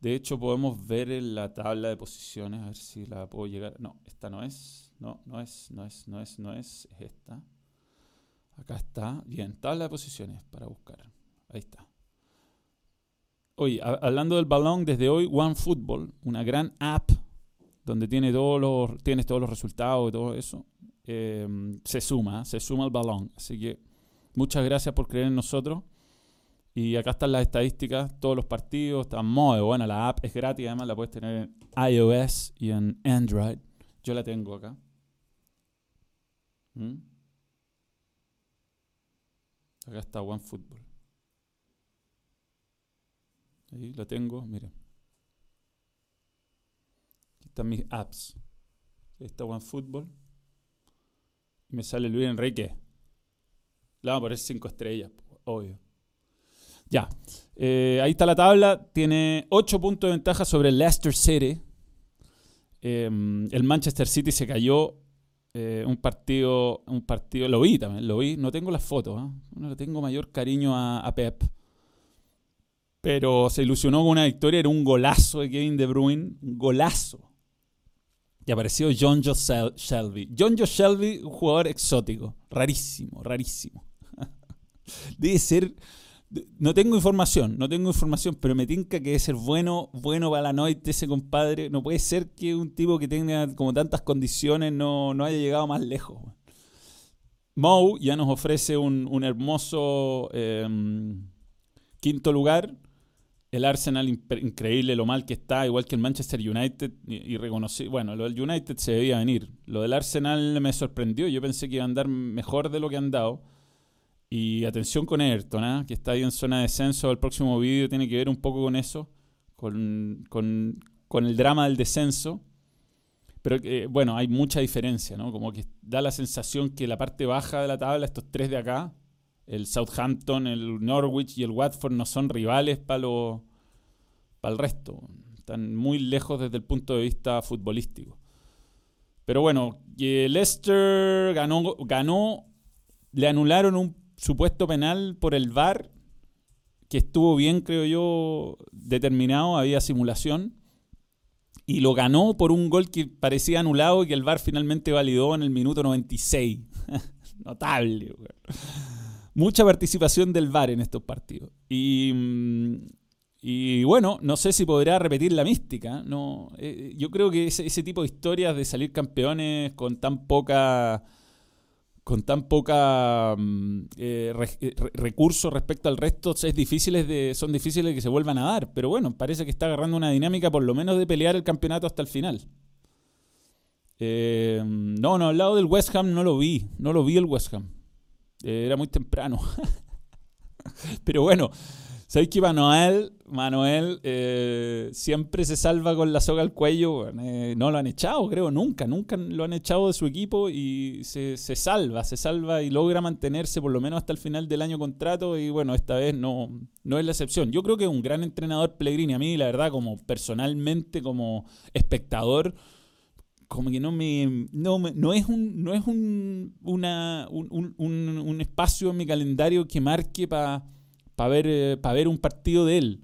De hecho, podemos ver en la tabla de posiciones, a ver si la puedo llegar. No, esta no es. No, no es, no es, no es, no es. Es esta. Acá está. Bien, tabla de posiciones para buscar. Ahí está. Oye, hablando del balón, desde hoy OneFootball, una gran app donde tiene todos los, tienes todos los resultados y todo eso, em, se suma, se suma el balón. Así que muchas gracias por creer en nosotros. Y acá están las estadísticas, todos los partidos, está muy buena la app, es gratis, además la puedes tener en iOS y en Android. Yo la tengo acá. ¿Mm? Acá está OneFootball. Ahí la tengo, miren. Aquí están mis apps. Ahí está OneFootball. Y me sale Luis Enrique. Le vamos a poner 5 estrellas, obvio. Ya. Eh, ahí está la tabla. Tiene 8 puntos de ventaja sobre el Leicester City. Em, el Manchester City se cayó eh, un partido, un partido, lo vi también, lo vi, no tengo las fotos, ¿eh? no le tengo mayor cariño a, Pep, pero se ilusionó con una victoria, era un golazo de Kevin De Bruyne, un golazo. Y apareció John Joe Shelby. John Joe Shelby, un jugador exótico, rarísimo, rarísimo. [LAUGHS] Debe ser no tengo información, no tengo información, pero me tinca que debe ser bueno, bueno para la noche ese compadre. No puede ser que un tipo que tenga como tantas condiciones no, haya llegado más lejos. Mou ya nos ofrece un, hermoso em, quinto lugar. El Arsenal increíble lo mal que está, igual que el Manchester United. Y, y bueno, lo del United se debía venir. Lo del Arsenal me sorprendió. Yo pensé que iba a andar mejor de lo que han dado y atención con Everton, ¿eh? que está ahí en zona de descenso. El próximo vídeo tiene que ver un poco con eso, con, el drama del descenso. Pero eh, bueno, hay mucha diferencia, ¿no? Como que da la sensación que la parte baja de la tabla, estos tres de acá, el Southampton, el Norwich y el Watford, no son rivales para para el resto. Están muy lejos desde el punto de vista futbolístico. Pero bueno, Leicester ganó, ganó, le anularon un supuesto penal por el VAR, que estuvo bien, creo yo, determinado, había simulación, y lo ganó por un gol que parecía anulado y que el VAR finalmente validó en el minuto 96. [LAUGHS] Notable. Mucha participación del VAR en estos partidos. Y, mm, y bueno, no sé si podrá repetir la mística. No, eh, yo creo que ese, ese tipo de historias de salir campeones con tan poca con tan poca mm, eh, eh, recursos respecto al resto es difíciles de, son difíciles de que se vuelvan a dar. Pero bueno, parece que está agarrando una dinámica por lo menos de pelear el campeonato hasta el final. Eh, no, no, al lado del West Ham no lo vi. No lo vi el West Ham. Eh, era muy temprano. [LAUGHS] Pero bueno, ¿sabéis que Manuel, Manuel eh, siempre se salva con la soga al cuello? no lo han echado, creo, nunca. Nunca lo han echado de su equipo y se, se, salva, se salva y logra mantenerse por lo menos hasta el final del año contrato. Y bueno, esta vez no, no es la excepción. Yo creo que es un gran entrenador Pellegrini. A mí, la verdad, como personalmente, como espectador como que no me no, no es un no es un, una, un, un, un espacio en mi calendario que marque para pa ver eh, para ver un partido de él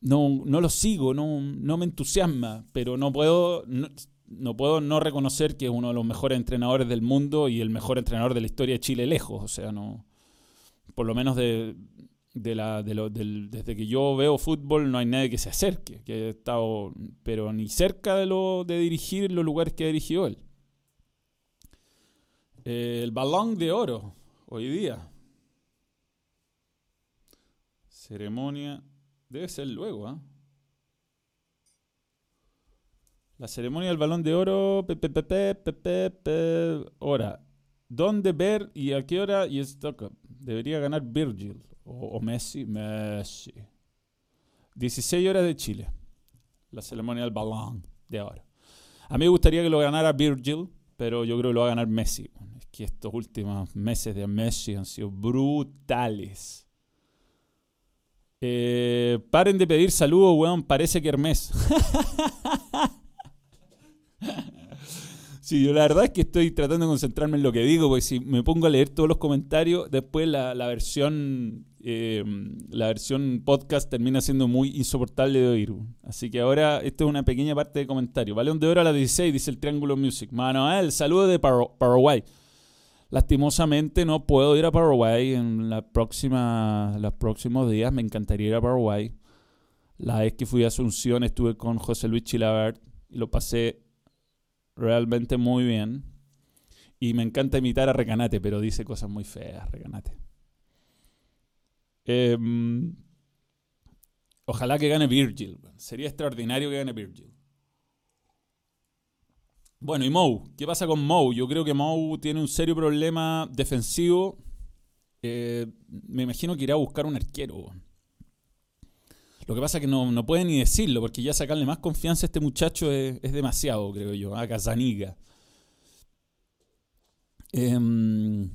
no, no lo sigo no, no me entusiasma pero no puedo no, no, puedo no reconocer que es uno de los mejores entrenadores del mundo y el mejor entrenador de la historia de Chile lejos o sea no por lo menos de, de la, de lo, desde que yo veo fútbol no hay nadie que se acerque, que he estado, pero ni cerca de lo de dirigir los lugares que ha dirigido él. Eh, el balón de oro, hoy día. Ceremonia, debe ser luego, ¿ah? La ceremonia del balón de oro, pe, hora. ¿Dónde ver y a qué hora? Y esto debería ganar Virgil. O, Messi, Messi. 16 horas de Chile. La ceremonia del balón de ahora. A mí me gustaría que lo ganara Virgil, pero yo creo que lo va a ganar Messi. Es que estos últimos meses de Messi han sido brutales. Eh, paren de pedir saludos, weón. Parece que Hermes. Sí, yo la verdad es que estoy tratando de concentrarme en lo que digo, porque si me pongo a leer todos los comentarios, después la, versión eh, la versión podcast termina siendo muy insoportable de oír. Así que ahora esto es una pequeña parte de comentario. Balón de oro a las 16, dice el Triángulo Music. Manuel, saludo de Paraguay. Lastimosamente no puedo ir a Paraguay en la próxima, los próximos días. Me encantaría ir a Paraguay. La vez que fui a Asunción estuve con José Luis Chilabert y lo pasé realmente muy bien. Y me encanta imitar a Recanate, pero dice cosas muy feas, Recanate. Em, ojalá que gane Virgil. Sería extraordinario que gane Virgil. Bueno, y Mou. ¿Qué pasa con Mou? Yo creo que Mou tiene un serio problema defensivo. Eh, me imagino que irá a buscar un arquero. Lo que pasa es que no, puede ni decirlo, porque ya sacarle más confianza a este muchacho es, demasiado, creo yo, a Casaniga. Em,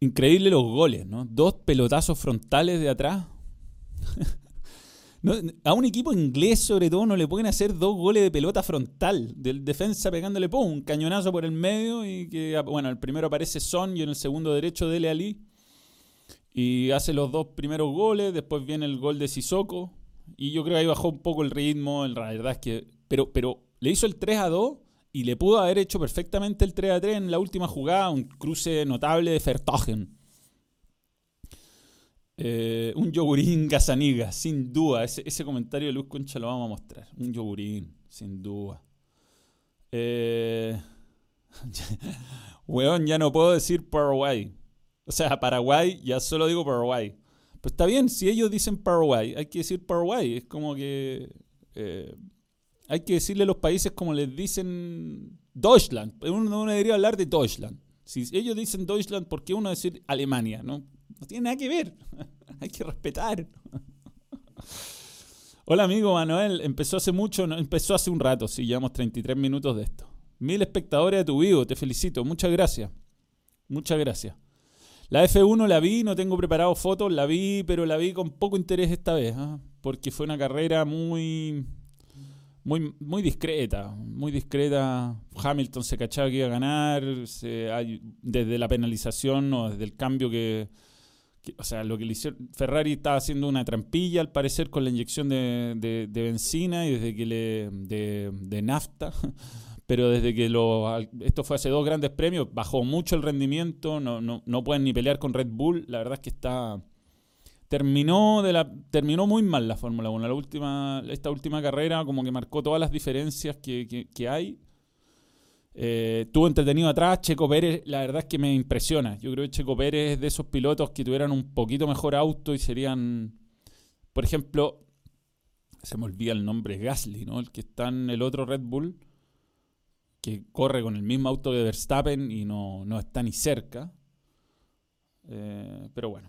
increíble los goles, ¿no? Dos pelotazos frontales de atrás. [LAUGHS] a un equipo inglés, sobre todo, no le pueden hacer dos goles de pelota frontal. Del defensa pegándole un cañonazo por el medio. Y que, bueno, el primero aparece Son y en el segundo derecho Dele Ali. Y hace los dos primeros goles, después viene el gol de Sissoko. Y yo creo que ahí bajó un poco el ritmo. Es que. Pero, pero le hizo el 3 a 2 y le pudo haber hecho perfectamente el 3 a 3 en la última jugada. Un cruce notable de Fertogen. Eh, un yogurín Gazaniga, sin duda. Ese, comentario de Luz Concha lo vamos a mostrar. Un yogurín, sin duda. Eh, [LAUGHS] weón, ya no puedo decir Paraguay. O sea, Paraguay, ya solo digo Paraguay. Pues está bien, si ellos dicen Paraguay, hay que decir Paraguay. Es como que. Eh, hay que decirle a los países como les dicen Deutschland. Uno no debería hablar de Deutschland. Si ellos dicen Deutschland, ¿por qué uno decir Alemania? No, no tiene nada que ver. [LAUGHS] hay que respetar. Hola amigo Manuel, empezó hace mucho, empezó hace un rato, sí, llevamos 33 minutos de esto. Mil espectadores de tu vivo, te felicito, muchas gracias. Muchas gracias. La F1 la vi, no tengo preparado fotos, la vi, pero la vi con poco interés esta vez, ¿ah? porque fue una carrera muy, muy, muy discreta, muy discreta. Hamilton se cachaba que iba a ganar, desde la penalización o desde el cambio que, o sea, lo que Ferrari estaba haciendo una trampilla al parecer con la inyección de, benzina y desde que le, de, de nafta. [LAUGHS] pero desde que lo, esto fue hace dos grandes premios, bajó mucho el rendimiento, no, no, no pueden ni pelear con Red Bull, la verdad es que está... Terminó, de la, terminó muy mal la Fórmula 1. La última, esta última carrera como que marcó todas las diferencias que, que, hay. Eh, estuvo entretenido atrás. Checo Pérez, la verdad es que me impresiona. Yo creo que Checo Pérez es de esos pilotos que tuvieran un poquito mejor auto y serían, por ejemplo, se me olvida el nombre, Gasly, ¿no? El que está en el otro Red Bull que corre con el mismo auto de Verstappen y no, no está ni cerca. Eh, pero bueno.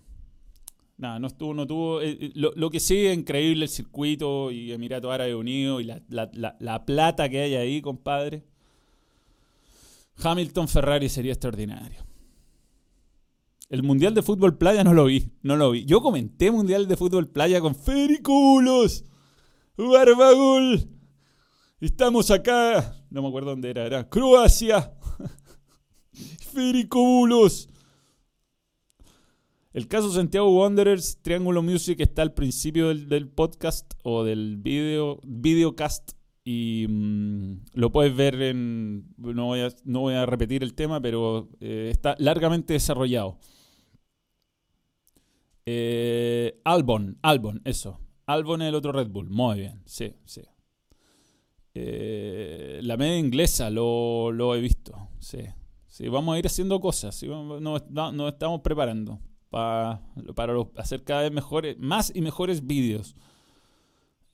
Nada, no estuvo, no tuvo. Eh, eh, lo, lo, que sí es increíble el circuito y Emiratos Árabes Unidos y la, la, la, plata que hay ahí, compadre. Hamilton Ferrari sería extraordinario. El Mundial de Fútbol Playa no lo vi, no lo vi. Yo comenté Mundial de Fútbol Playa con Fericulos, Barbagul. Estamos acá, no me acuerdo dónde era, era Croacia. [LAUGHS] Fericulos. El caso Santiago Wanderers, Triángulo Music está al principio del, podcast o del video, videocast y mmm, lo puedes ver en... No voy, a, no voy a repetir el tema, pero eh, está largamente desarrollado. Eh, Albon, Albon, eso. Albon es el otro Red Bull. Muy bien, sí, sí. Eh, la media inglesa lo, lo, he visto, sí. Sí, vamos a ir haciendo cosas, sí, nos, estamos preparando para, para hacer cada vez mejores, más y mejores vídeos.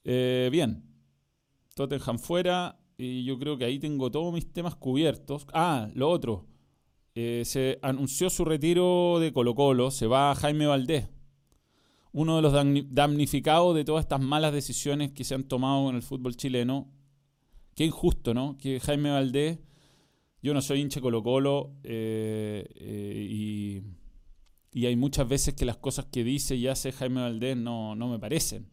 Bien, Tottenham fuera, y yo creo que ahí tengo todos mis temas cubiertos. Ah, lo otro, eh, se anunció su retiro de Colo Colo, se va Jaime Valdés, uno de los damnificados de todas estas malas decisiones que se han tomado en el fútbol chileno. Qué injusto, ¿no? Que Jaime Valdés, yo no soy hincha Colo Colo eh, eh, y y hay muchas veces que las cosas que dice y hace Jaime Valdés no, no me parecen.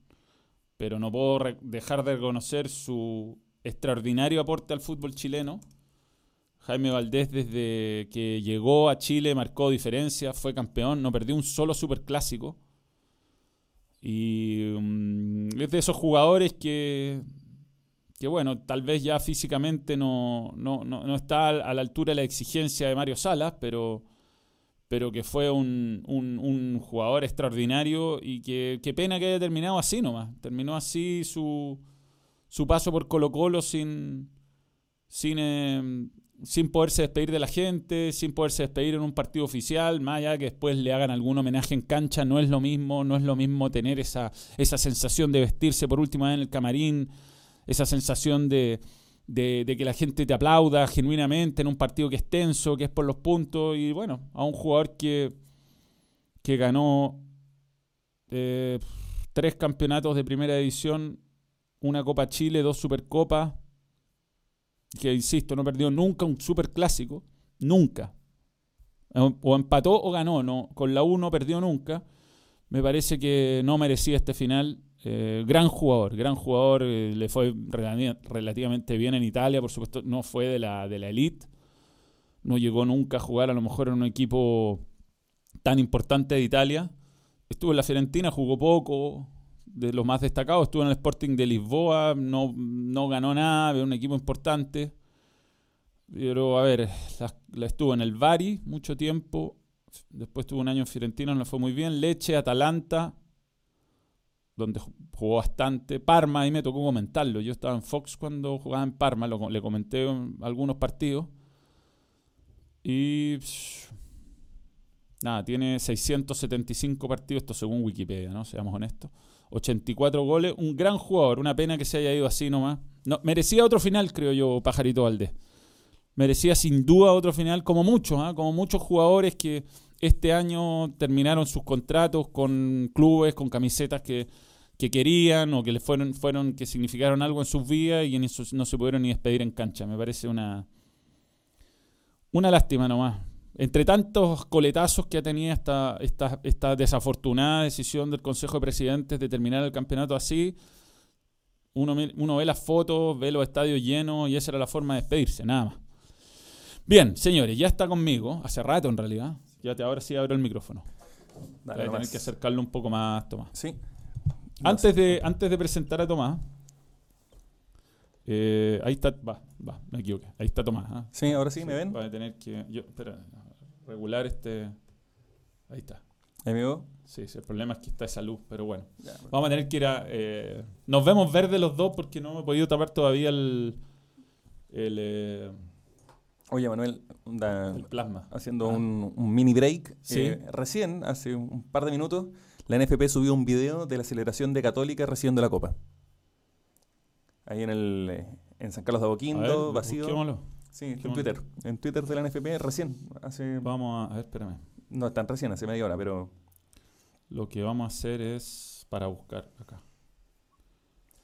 Pero no puedo dejar de reconocer su extraordinario aporte al fútbol chileno. Jaime Valdés desde que llegó a Chile marcó diferencia, fue campeón, no perdió un solo superclásico. Y um, es de esos jugadores que, que, bueno, tal vez ya físicamente no, no, no, no está a la altura de la exigencia de Mario Salas, pero pero que fue un, un, jugador extraordinario y que qué pena que haya terminado así nomás. Terminó así su, su paso por Colo Colo sin, sin, eh, sin poderse despedir de la gente, sin poderse despedir en un partido oficial, más allá que después le hagan algún homenaje en cancha, no es lo mismo, no es lo mismo tener esa, esa sensación de vestirse por última vez en el camarín, esa sensación de de, que la gente te aplauda genuinamente en un partido que es tenso, que es por los puntos. Y bueno, a un jugador que, que ganó eh, tres campeonatos de primera división, una Copa Chile, dos Supercopas, que insisto, no perdió nunca un superclásico, nunca. O empató o ganó, no, con la U no perdió nunca. Me parece que no merecía este final eh, gran jugador, gran jugador, eh, le fue relativamente bien en Italia, por supuesto, no fue de la, de la elite, no llegó nunca a jugar a lo mejor en un equipo tan importante de Italia. Estuvo en la Fiorentina, jugó poco, de los más destacados, estuvo en el Sporting de Lisboa, no, no ganó nada, de un equipo importante. Pero a ver, la, la estuvo en el Bari mucho tiempo, después tuvo un año en Fiorentina, no fue muy bien, Leche, Atalanta, donde jugó bastante. Parma, ahí me tocó comentarlo. Yo estaba en Fox cuando jugaba en Parma, le comenté algunos partidos. Y. nada, tiene 675 partidos, esto según Wikipedia, ¿no? Seamos honestos. 84 goles, un gran jugador, una pena que se haya ido así nomás. No, merecía otro final, creo yo, Pajarito Valdés. Merecía sin duda otro final, como muchos, ¿eh? como muchos jugadores que este año terminaron sus contratos con clubes, con camisetas que, que querían o que les fueron, fueron, que significaron algo en sus vidas y en eso no se pudieron ni despedir en cancha. Me parece una, una lástima nomás. Entre tantos coletazos que ha tenido esta, esta, esta desafortunada decisión del Consejo de Presidentes de terminar el campeonato así, uno, uno ve las fotos, ve los estadios llenos y esa era la forma de despedirse, nada más. Bien, señores, ya está conmigo, hace rato en realidad, ya te, ahora sí abro el micrófono. Dale, Voy a tener que acercarlo un poco más, Tomás. Sí. Antes de, antes de presentar a Tomás, eh, ahí está, va, va, me equivoqué. Ahí está Tomás. ¿eh? Sí, ahora sí, sí, me ven. Voy a tener que, yo, espera, regular este. Ahí está. ¿Ahí me veo? Sí, sí, el problema es que está esa luz, pero bueno. Ya. Vamos a tener que ir a. Eh, nos vemos verdes los dos porque no me he podido tapar todavía el. el eh, Oye, Manuel, da, el plasma. haciendo ah. un, un, mini break. ¿Sí? Eh, recién, hace un par de minutos, la NFP subió un video de la celebración de Católica recibiendo la Copa. Ahí en el en San Carlos de Apoquindo, ver, vacío. Busquémoslo. Sí, en ¿Qué Twitter. En Twitter de la NFP recién. Hace, Vamos a, a ver, espérame. no tan recién, hace media hora, pero Lo que vamos a hacer es para buscar acá.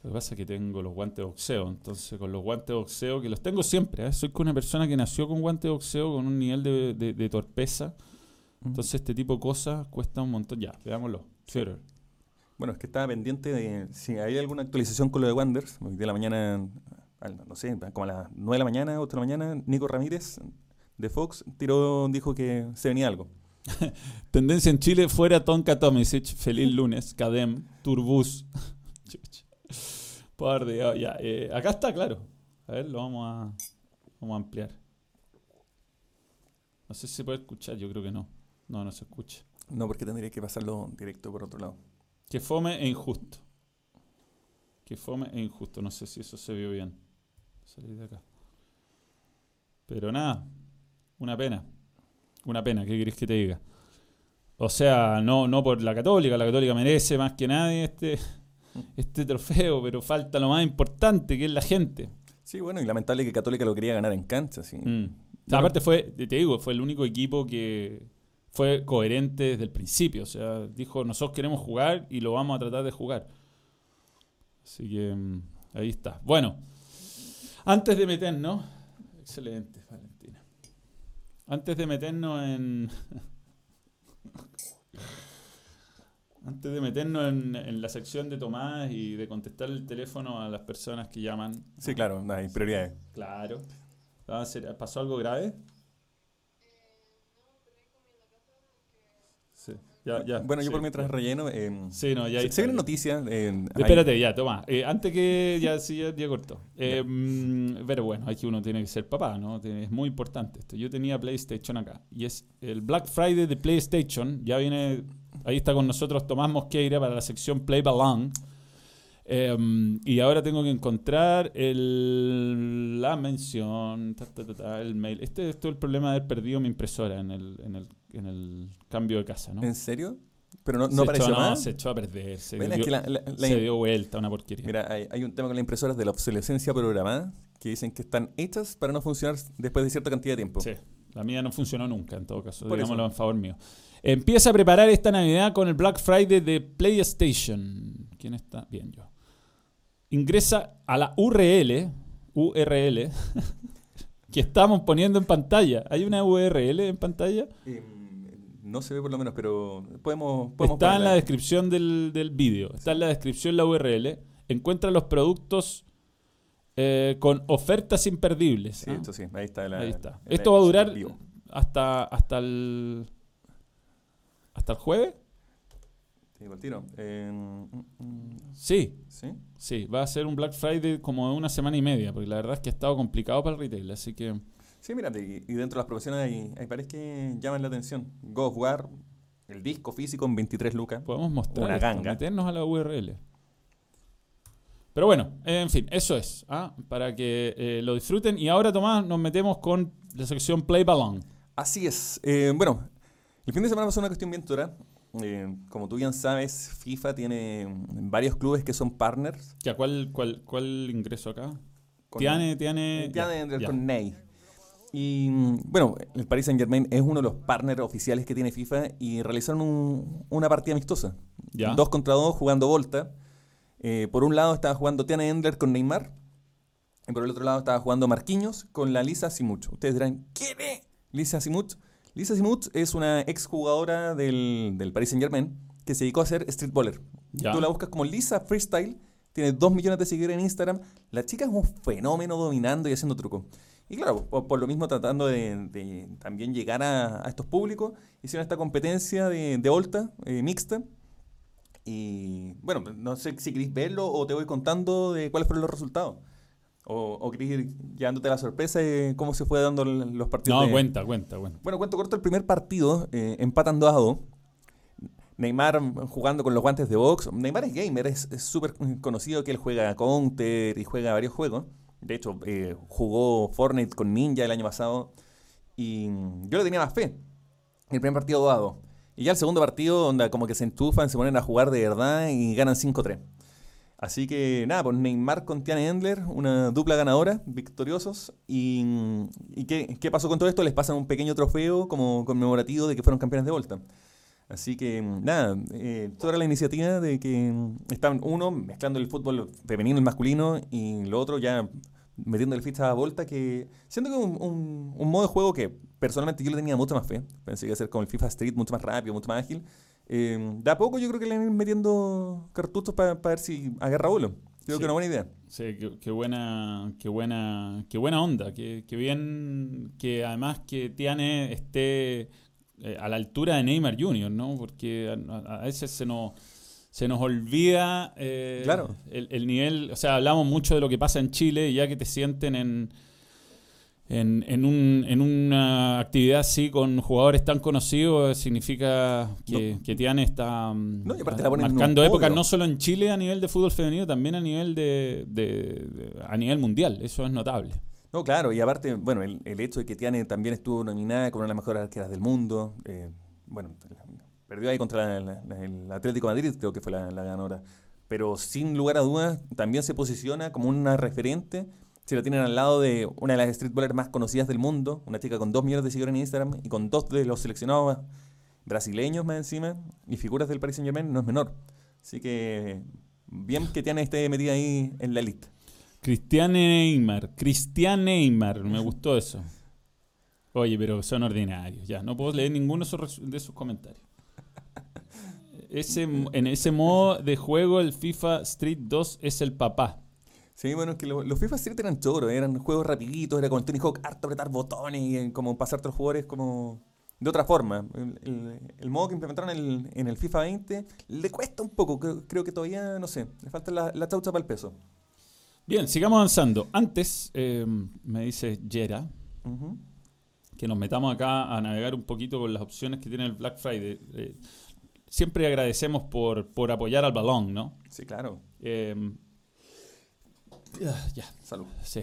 Lo que pasa es que tengo los guantes de boxeo, entonces con los guantes de boxeo, que los tengo siempre, ¿eh? soy una persona que nació con guantes de boxeo, con un nivel de, de- de torpeza, entonces este tipo de cosas cuesta un montón. Ya, veámoslo. Twitter. Bueno, es que estaba pendiente de si hay alguna actualización con lo de Wanderers. Hoy de la mañana, no sé, como a las 9 de la mañana, 8 de la mañana, Nico Ramírez de Fox tiró, dijo que se venía algo. [LAUGHS] Tendencia en Chile fuera Tonka Tomisic, feliz lunes, Cadem, Turbus. Por Dios, ya. eh, acá está, claro. A ver, lo vamos a, vamos a ampliar. No sé si se puede escuchar, yo creo que no. No, no se escucha. No, porque tendría que pasarlo directo por otro lado. Que fome e injusto. Que fome e injusto. No sé si eso se vio bien. Salir de acá. Pero nada, una pena. Una pena, ¿qué querés que te diga? O sea, no, no por la católica, la católica merece más que nadie este, este trofeo, pero falta lo más importante, que es la gente. Sí, bueno, y lamentable que Católica lo quería ganar en cancha. Sí. Mm. Aparte fue, te digo, fue el único equipo que fue coherente desde el principio. O sea, dijo, nosotros queremos jugar y lo vamos a tratar de jugar. Así que mm, ahí está. Bueno, antes de meternos... Excelente, Valentina. Antes de meternos en... [LAUGHS] Antes de meternos en, en la sección de Tomás y de contestar el teléfono a las personas que llaman. Sí, claro, no, hay prioridades. Claro. Ah, ¿será- ¿Pasó algo grave? Sí, ya, ya. bueno, yo sí, por mientras relleno. eh, Sí, no, ya. se, vienen noticias. eh, hay- Espérate, ya, toma. Eh, antes que [LAUGHS] ya, sí, ya, ya cortó. Eh, mm, pero bueno, aquí uno tiene que ser papá, ¿no? Es muy importante esto. Yo tenía PlayStation acá. Y es el Black Friday de PlayStation. Ya viene. Ahí está con nosotros Tomás Mosqueira para la sección Play Along. Eh, y ahora tengo que encontrar el, la mención, ta, ta, ta, ta, el mail. Este es todo el problema de haber perdido mi impresora en el, en el, en el cambio de casa, ¿no? ¿En serio? Pero no, Se no echó- apareció no, se echó a perder. Se, Ven, es dio, que la- la- la- se dio vuelta, una porquería. Mira, hay, hay un tema con las impresoras de la obsolescencia programada que dicen que están hechas para no funcionar después de cierta cantidad de tiempo. Sí, la mía no funcionó nunca, en todo caso, Por digámoslo eso. en favor mío. Empieza a preparar esta Navidad con el Black Friday de PlayStation. ¿Quién está? Bien, yo. Ingresa a la URL, URL, [LAUGHS] que estamos poniendo en pantalla. ¿Hay una URL en pantalla? Eh, no se ve por lo menos, pero podemos, podemos Está en la descripción del, del vídeo. Está en la descripción la URL. Encuentra los productos eh, con ofertas imperdibles. Sí, ¿ah? esto sí, ahí está. la- Ahí está. la Esto va a durar hasta, hasta el. ¿Hasta el jueves? Te digo el tiro. Eh, mm, mm, Sí, ¿Sí? sí. Va a ser un Black Friday como de una semana y media, porque la verdad es que ha estado complicado para el retail. Así que. Sí, mírate, y, y dentro de las promociones hay, hay que llaman la atención. God of War, el disco físico en 23 lucas. Podemos mostrar. Una esto, ganga. meternos a la URL. Pero bueno, en fin, eso es. ¿ah? Para que eh, lo disfruten. Y ahora, Tomás, nos metemos con la sección Play Ballon. Así es. Eh, bueno, el fin de semana pasó una cuestión bien dura. Eh, como tú bien sabes, FIFA tiene mm, varios clubes que son partners. Ya, ¿cuál, cuál, cuál ingreso acá? con- Tiane, Tiane. Ya. con Ney. Y mm, bueno, el Paris Saint Germain es uno de los partners oficiales que tiene FIFA y realizaron un- una partida amistosa. Ya. Dos contra dos jugando Volta. Eh, por un lado estaba jugando Tiana Endler con Neymar. Y por el otro lado estaba jugando Marquinhos con la Lisa Simuch. Ustedes dirán, ¿quién es Lisa Simuch? Lisa Simuch es una exjugadora del, del Paris Saint Germain que se dedicó a ser streetballer. Ya. Tú la buscas como Lisa Freestyle, tiene 2 millones de seguidores en Instagram. La chica es un fenómeno dominando y haciendo trucos. Y claro, por, por lo mismo tratando de, de también llegar a, a estos públicos, hicieron esta competencia de, de Volta eh, mixta. Y bueno, no sé si queréis verlo o te voy contando de cuáles fueron los resultados. O, o queréis ir llevándote la sorpresa de cómo se fue dando los partidos. No, de- cuenta, cuenta, cuenta. bueno, cuento corto, el primer partido, eh, empatan 2 a 2. Neymar jugando con los guantes de box. Neymar es gamer, es súper conocido que él juega Counter y juega varios juegos. De hecho, eh, jugó Fortnite con Ninja el año pasado. Y yo le tenía más fe. El primer partido 2 a 2. Y ya el segundo partido, onda, como que se entufan, se ponen a jugar de verdad y ganan 5-3. Así que nada, pues Neymar con Tiana Endler, una dupla ganadora, victoriosos. ¿Y, y qué, qué, pasó con todo esto? Les pasan un pequeño trofeo como conmemorativo de que fueron campeones de vuelta. Así que nada, eh, toda la iniciativa de que están uno mezclando el fútbol femenino y masculino y lo otro ya metiendo el ficha a vuelta que siento que un, un, modo de juego que personalmente yo le tenía mucha más fe pensé que iba a ser como el FIFA Street mucho más rápido mucho más ágil eh, de a poco yo creo que le van metiendo cartuchos para ver si agarra vuelo. Creo sí. que es una buena idea. Sí, qué, qué, buena, qué buena, qué buena onda, qué, qué bien que además que Tiane esté eh, a la altura de Neymar Jr., ¿no? Porque a, a veces se nos se nos olvida eh, claro. el, el, nivel, o sea, hablamos mucho de lo que pasa en Chile, ya que te sienten en, en, en, un, en una actividad así con jugadores tan conocidos significa que, No. que Tiane está mm, No, marcando épocas no solo en Chile a nivel de fútbol femenino, también a nivel de, de- de- a nivel mundial. Eso es notable. No, claro, y aparte, bueno, el, el hecho de que Tiane también estuvo nominada como una de las mejores arqueras del mundo, eh, bueno, perdió ahí contra la- la- el Atlético de Madrid, creo que fue la, la ganadora, pero sin lugar a dudas también se posiciona como una referente, si la tienen al lado de una de las streetballers más conocidas del mundo, una chica con dos millones de seguidores en Instagram y con dos de los seleccionados brasileños más encima y figuras del Paris Saint Germain, no es menor. Así que bien que Tiane esté metida ahí en la lista. Cristian Neymar, Cristian Neymar, me gustó eso. Oye, pero son ordinarios, ya, no puedo leer ninguno de sus, res- de sus comentarios. [LAUGHS] Ese, en ese modo de juego, el FIFA Street 2 es el papá. Sí, bueno, es que lo- los FIFA Street eran choros, eran juegos rapiditos, era con Tony Hawk harto apretar botones y eh, como pasarte a los jugadores como de otra forma. El, el- el modo que implementaron en el, en el FIFA 20 le cuesta un poco, creo, creo que todavía, no sé, le falta la, la chaucha para el peso. Bien, sigamos avanzando. Antes, eh, me dice Jera, que nos metamos acá a navegar un poquito con las opciones que tiene el Black Friday. Eh, siempre agradecemos por, por apoyar al balón, ¿no? Sí, claro. Eh, ya, Salud. sí.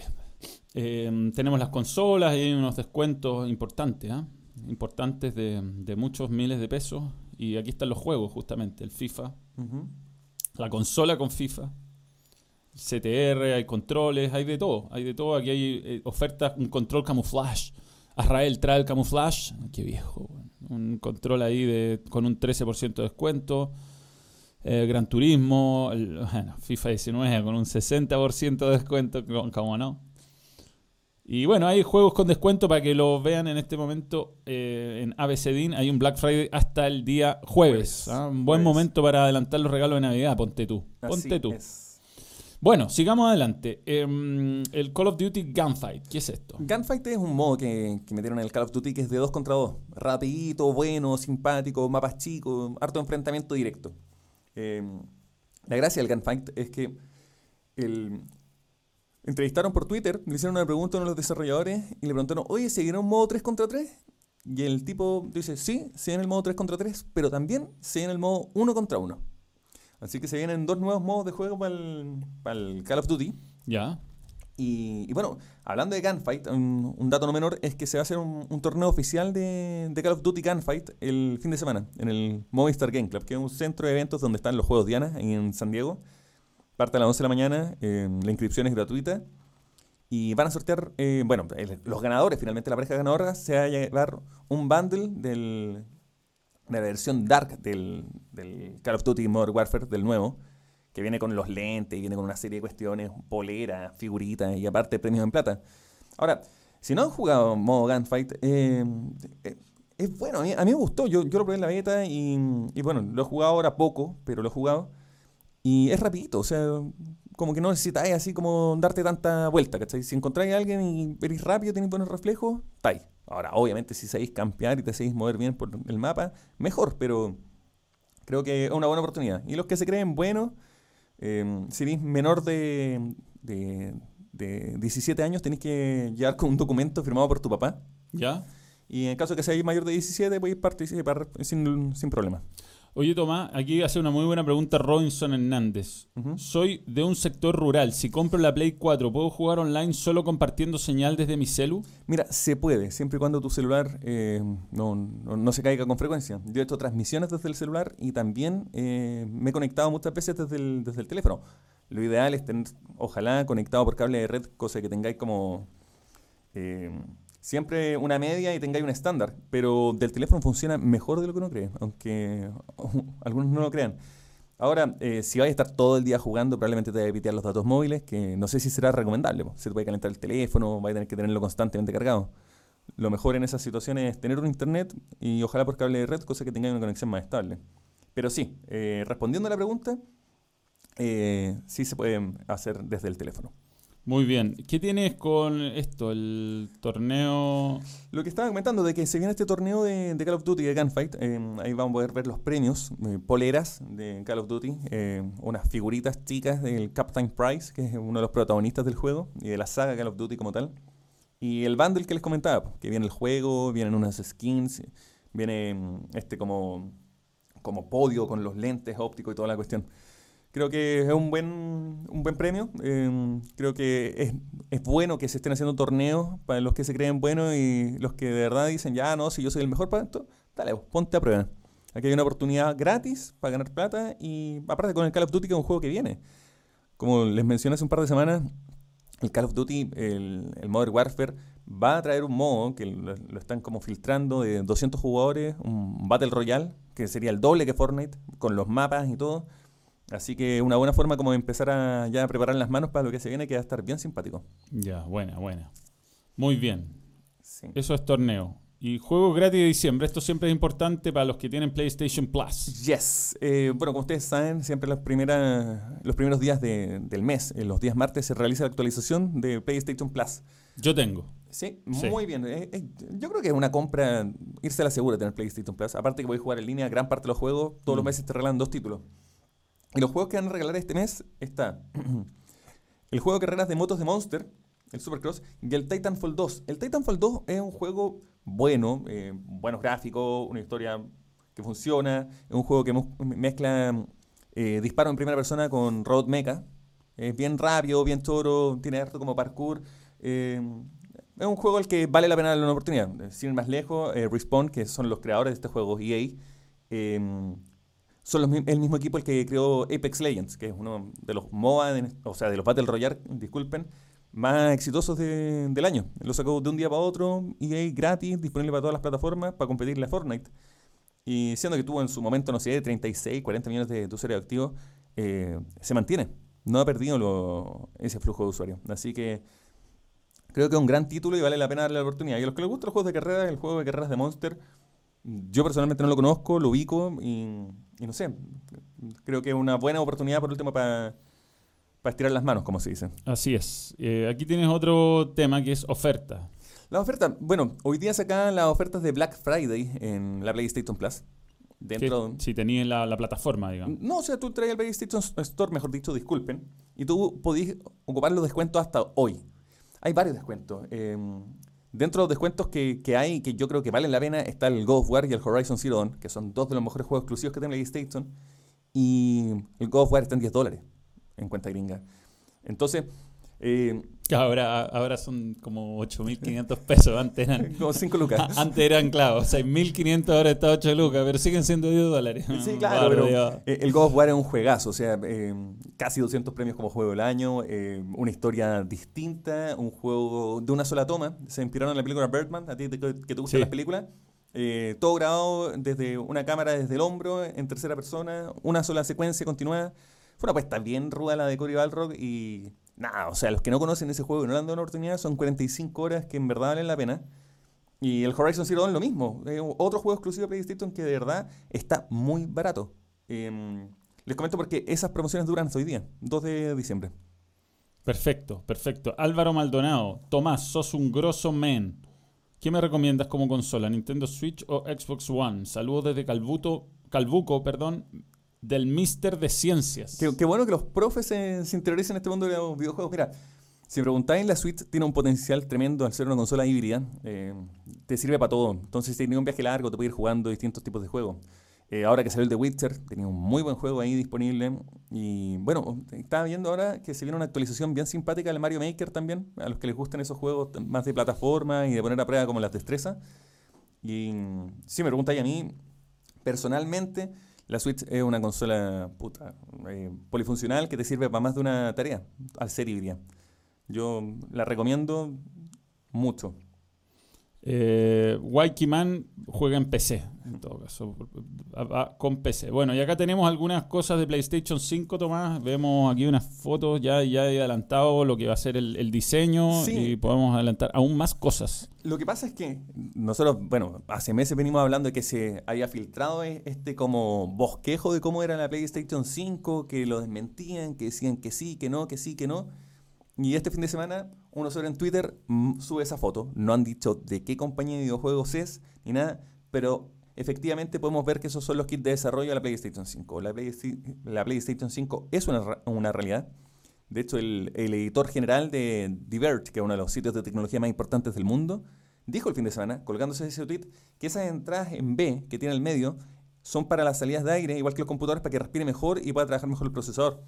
Eh, tenemos las consolas y hay unos descuentos importantes, ¿ah? Importantes de, de muchos miles de pesos. Y aquí están los juegos, justamente. El FIFA, la consola con FIFA, CTR, hay controles, hay de todo. Hay de todo. Aquí hay eh, ofertas, un control camuflaje. Azrael trae el camuflaje. Qué viejo. Un control ahí de, con un 13% de descuento. Eh, Gran Turismo, el- bueno, FIFA 19 con un 60% de descuento, como no. Y bueno, hay juegos con descuento para que lo vean en este momento eh, en ABCDIN. Hay un Black Friday hasta el día jueves. Jueves, ¿ah? Un buen jueves. momento para adelantar los regalos de Navidad, ponte tú. Ponte Así tú. es. Bueno, sigamos adelante. Em, el Call of Duty Gunfight, ¿qué es esto? Gunfight es un modo que, que metieron en el Call of Duty que es de 2 contra 2. Rapidito, bueno, simpático, mapas chicos, harto enfrentamiento directo. Eh, la gracia del Gunfight es que el, entrevistaron por Twitter, le hicieron una pregunta a uno de los desarrolladores y le preguntaron, oye, ¿se viene un modo 3 contra 3? Y el tipo dice, sí, se viene el modo 3 contra 3, pero también se viene el modo 1 contra 1. Así que se vienen dos nuevos modos de juego para el, para el Call of Duty. Ya. Y, bueno, hablando de Gunfight, un, un dato no menor es que se va a hacer un, torneo oficial de, Call of Duty Gunfight el fin de semana en el Movistar Game Club, que es un centro de eventos donde están los juegos Diana en San Diego. Parte a las 11 de la mañana, eh, la inscripción es gratuita. Y van a sortear, eh, bueno, los ganadores, finalmente la pareja ganadora se va a llevar un bundle del, de la versión Dark del, del Call of Duty Modern Warfare, del nuevo, que viene con los lentes, viene con una serie de cuestiones, polera, figuritas y aparte premios en plata. Ahora, si no han jugado modo Gunfight, eh, eh, es bueno, a mí, a mí me gustó, yo, yo lo probé en la beta y, y bueno, lo he jugado ahora poco, pero lo he jugado y es rapidito, o sea, como que no necesitáis así como darte tanta vuelta, ¿cachai? Si encontráis a alguien y veréis rápido, tenéis buenos reflejos, estáis. Ahora, obviamente, si sabéis campear y te sabéis mover bien por el mapa, mejor, pero creo que es una buena oportunidad. Y los que se creen buenos, eh, si eres menor de, de, de 17 años, tenéis que llevar con un documento firmado por tu papá. ¿Ya? Y en caso de que seáis mayor de 17, podéis participar sin, sin problema. Oye, Tomás, aquí hace una muy buena pregunta Robinson Hernández. Soy de un sector rural. Si compro la Play 4, ¿puedo jugar online solo compartiendo señal desde mi celu? Mira, se puede, siempre y cuando tu celular eh, no, no, no se caiga con frecuencia. Yo he hecho transmisiones desde el celular y también eh, me he conectado muchas veces desde el, desde el teléfono. Lo ideal es tener, ojalá, conectado por cable de red, cosa que tengáis como eh, siempre una media y tengáis un estándar. Pero del teléfono funciona mejor de lo que uno cree, aunque [LAUGHS] algunos no lo crean. Ahora, eh, si vais a estar todo el día jugando, probablemente te va a pitear los datos móviles, que no sé si será recomendable. Se te puede calentar el teléfono, vais a tener que tenerlo constantemente cargado. Lo mejor en esas situaciones es tener un internet y ojalá por cable de red, cosa que tenga una conexión más estable. Pero sí, eh, respondiendo a la pregunta, eh, sí se puede hacer desde el teléfono. Muy bien. ¿Qué tienes con esto, el torneo? Lo que estaba comentando, de que se viene este torneo de, Call of Duty, de Gunfight, eh, ahí vamos a poder ver los premios, poleras de Call of Duty, unas figuritas chicas del Captain Price, que es uno de los protagonistas del juego y de la saga Call of Duty como tal. Y el bundle que les comentaba, que viene el juego, vienen unas skins, viene mm, este como, como podio con los lentes ópticos y toda la cuestión. Creo que es un buen, un buen premio. Em, creo que es, es, bueno que se estén haciendo torneos para los que se creen buenos y los que de verdad dicen, ya no, si yo soy el mejor para esto, dale, ponte a prueba. Aquí hay una oportunidad gratis para ganar plata y aparte con el Call of Duty que es un juego que viene. Como les mencioné hace un par de semanas, el Call of Duty, el, Modern Warfare, va a traer un modo que lo, están como filtrando de 200 jugadores, un Battle Royale, que sería el doble que Fortnite, con los mapas y todo. Así que una buena forma como empezar a ya preparar las manos para lo que se viene, que va a estar bien simpático. Ya, buena, buena. Muy bien. Eso es torneo. Y juego gratis de diciembre, esto siempre es importante para los que tienen PlayStation Plus. Yes. Eh, bueno, como ustedes saben, siempre los, primeras, los primeros días del mes, en los días martes, se realiza la actualización de PlayStation Plus. Yo tengo. Sí, muy bien. Eh, eh, yo creo que es una compra, irse a la segura tener PlayStation Plus. Aparte que voy a jugar en línea gran parte de los juegos, todos los mm. meses te regalan dos títulos. Y los juegos que van a regalar este mes está [CLEARS THROAT] el juego de carreras de motos de Monster, el Supercross, y el Titanfall 2. El Titanfall 2 es un juego bueno, eh, buenos gráficos, una historia que funciona. Es un juego que mezcla eh, disparo en primera persona con road mecha. Es bien rápido, bien toro, tiene harto como parkour. Eh, es un juego al que vale la pena darle una oportunidad. Sin ir más lejos, Respawn, que son los creadores de este juego, EA, son el mismo equipo el que creó Apex Legends, que es uno de los MOBA, o sea, de los Battle Royale, disculpen, más exitosos del año. Lo sacó de un día para otro, EA gratis, disponible para todas las plataformas, para competirle a Fortnite. Y siendo que tuvo en su momento, no sé, 36, 40 millones de usuarios activos, eh, se mantiene. No ha perdido ese flujo de usuarios. Así que creo que es un gran título y vale la pena darle la oportunidad. Y a los que les gustan los juegos de carreras, el juego de carreras de Monster, yo personalmente no lo conozco, lo ubico y, y no sé. Creo que es una buena oportunidad por último para para estirar las manos, como se dice. Así es. Eh, aquí tienes otro tema que es oferta. La oferta, bueno, hoy día sacan las ofertas de Black Friday en la PlayStation Plus. Dentro si tenías la, la, plataforma, digamos. No, o sea, tú traes el PlayStation Store, mejor dicho, disculpen, y tú podías ocupar los descuentos hasta hoy. Hay varios descuentos. Em, dentro de los descuentos que, que, hay, que yo creo que valen la pena, está el God of War y el Horizon Zero Dawn, que son dos de los mejores juegos exclusivos que tiene PlayStation. Y el God of War está en 10 dólares en cuenta gringa. Entonces... Eh, ahora, ahora son como 8.500 pesos, antes eran... [LAUGHS] como 5 lucas. Antes eran, claro, 6.500, ahora está 8 lucas, pero siguen siendo 10 dólares. Sí, [LAUGHS] claro, pero eh, el God of War es un juegazo, o sea, eh, casi 200 premios como juego del año, una historia distinta, un juego de una sola toma. Se inspiraron en la película Birdman, a ti que te gustan las películas. todo grabado desde una cámara desde el hombro, en tercera persona, una sola secuencia continuada. Fue una apuesta bien ruda la de Cory Balrog y nada, o sea, los que no conocen ese juego y no le han dado una oportunidad son 45 horas que en verdad valen la pena. Y el Horizon Zero Dawn lo mismo, otro juego exclusivo de PlayStation que de verdad está muy barato. Em, les comento porque esas promociones duran hoy día, 2 de diciembre. Perfecto, perfecto. Álvaro Maldonado, Tomás, sos un grosso man. ¿Qué me recomiendas como consola? ¿Nintendo Switch o Xbox One? Saludos desde Calvuto, Calbuco, perdón, del Mister de Ciencias. Qué, bueno que los profes se, interioricen en este mundo de los videojuegos. Mira, si preguntáis, la Switch tiene un potencial tremendo al ser una consola híbrida. Eh, te sirve para todo. Entonces, si tienes un viaje largo, te puedes ir jugando distintos tipos de juegos. Eh, ahora que salió el de Witcher, tenía un muy buen juego ahí disponible. Y bueno, estaba viendo ahora que se viene una actualización bien simpática del Mario Maker también. A los que les gustan esos juegos más de plataforma y de poner a prueba como las destrezas. Y si me preguntáis a mí, personalmente La Switch es una consola puta, eh, polifuncional que te sirve para más de una tarea, al ser híbrida. Yo la recomiendo mucho. Eh, juega en PC, en todo caso, con PC. Bueno, y acá tenemos algunas cosas de PlayStation 5, Tomás. Vemos aquí unas fotos, ya, ya he adelantado lo que va a ser el, diseño y podemos adelantar aún más cosas. Lo que pasa es que nosotros, bueno, hace meses venimos hablando de que se haya filtrado e, este como bosquejo de cómo era la PlayStation 5, que lo desmentían, que decían que sí, que no, que sí, que no. Y este fin de semana, uno sobre en Twitter mm, sube esa foto. No han dicho de qué compañía de videojuegos es ni nada, pero efectivamente podemos ver que esos son los kits de desarrollo de la PlayStation 5. La, PlayStation 5 es una, realidad. De hecho, el, editor general de Diverge, que es uno de los sitios de tecnología más importantes del mundo, dijo el fin de semana, colgándose ese tweet, que esas entradas en B que tiene el medio son para las salidas de aire, igual que los computadores, para que respire mejor y pueda trabajar mejor el procesador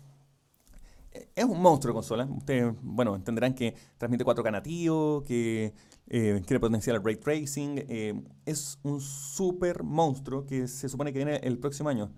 es un monstruo de consola. Ustedes, bueno, entenderán que transmite 4K nativo, que eh, quiere potenciar el ray tracing. Eh, es un super monstruo que se supone que viene el próximo año.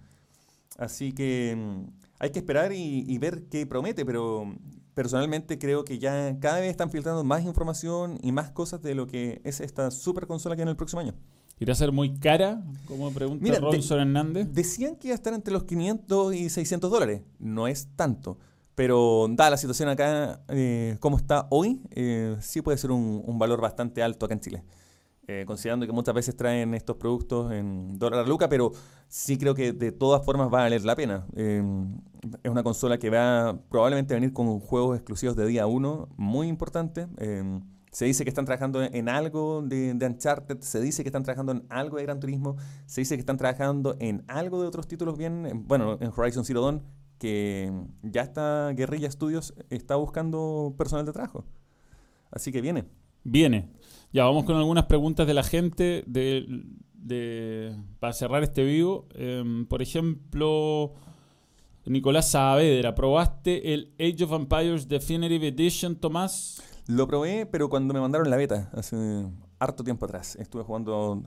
Así que mm, hay que esperar y, ver qué promete, pero personalmente creo que ya cada vez están filtrando más información y más cosas de lo que es esta super consola que viene el próximo año. ¿Irá a ser muy cara? Como pregunta Ronson Hernández. Decían que iba a estar entre los 500 y 600 dólares. No es tanto. Pero dada la situación acá, eh, como está hoy, eh, sí puede ser un, valor bastante alto acá en Chile. Eh, considerando que muchas veces traen estos productos en dólar luca, pero sí creo que de todas formas va a valer la pena. es una consola que va probablemente a venir con juegos exclusivos de día 1 muy importantes. se dice que están trabajando en algo de, Uncharted, se dice que están trabajando en algo de Gran Turismo, se dice que están trabajando en algo de otros títulos bien, bueno, en Horizon Zero Dawn que ya está Guerrilla Studios está buscando personal de trabajo. Así que viene. Viene. Ya vamos con algunas preguntas de la gente de, para cerrar este vivo. Em, por ejemplo, Nicolás Saavedra, ¿probaste el Age of Empires Definitive Edition, Tomás? Lo probé, pero cuando me mandaron la beta, hace harto tiempo atrás. Estuve jugando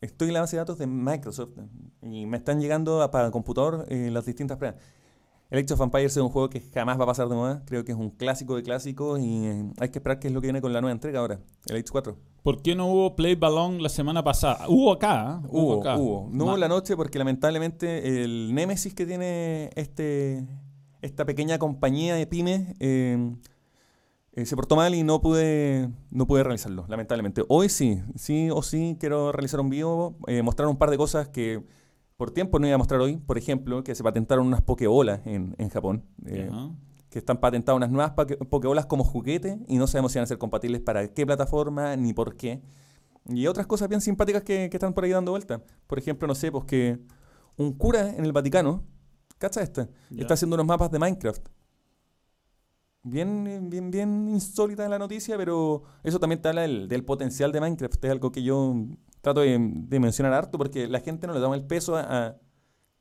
estoy en la base de datos de Microsoft y me están llegando para el computador eh, las distintas pruebas. El Age of Empires es un juego que jamás va a pasar de moda. Creo que es un clásico de clásicos y eh, hay que esperar qué es lo que viene con la nueva entrega ahora, el Age 4. ¿Por qué no hubo Play Ballon la semana pasada? Hubo acá. ¿eh? Hubo, hubo. No hubo la noche porque lamentablemente el Nemesis que tiene este esta pequeña compañía de pymes eh, se portó mal y no pude no pude realizarlo, lamentablemente. Hoy sí, sí o sí quiero realizar un vivo, mostrar un par de cosas que por tiempo no iba a mostrar hoy, por ejemplo, que se patentaron unas pokebolas en, en Japón. Eh, que están patentadas unas nuevas pokebolas como juguete y no sabemos si van a ser compatibles para qué plataforma ni por qué. Y otras cosas bien simpáticas que, están por ahí dando vuelta. Por ejemplo, no sé, pues que un cura en el Vaticano, ¿cacha esta? Está haciendo unos mapas de Minecraft. Bien, bien, bien insólita la noticia, pero eso también te habla del, del potencial de Minecraft. Es algo que yo trato de, mencionar harto porque la gente no le da el peso a,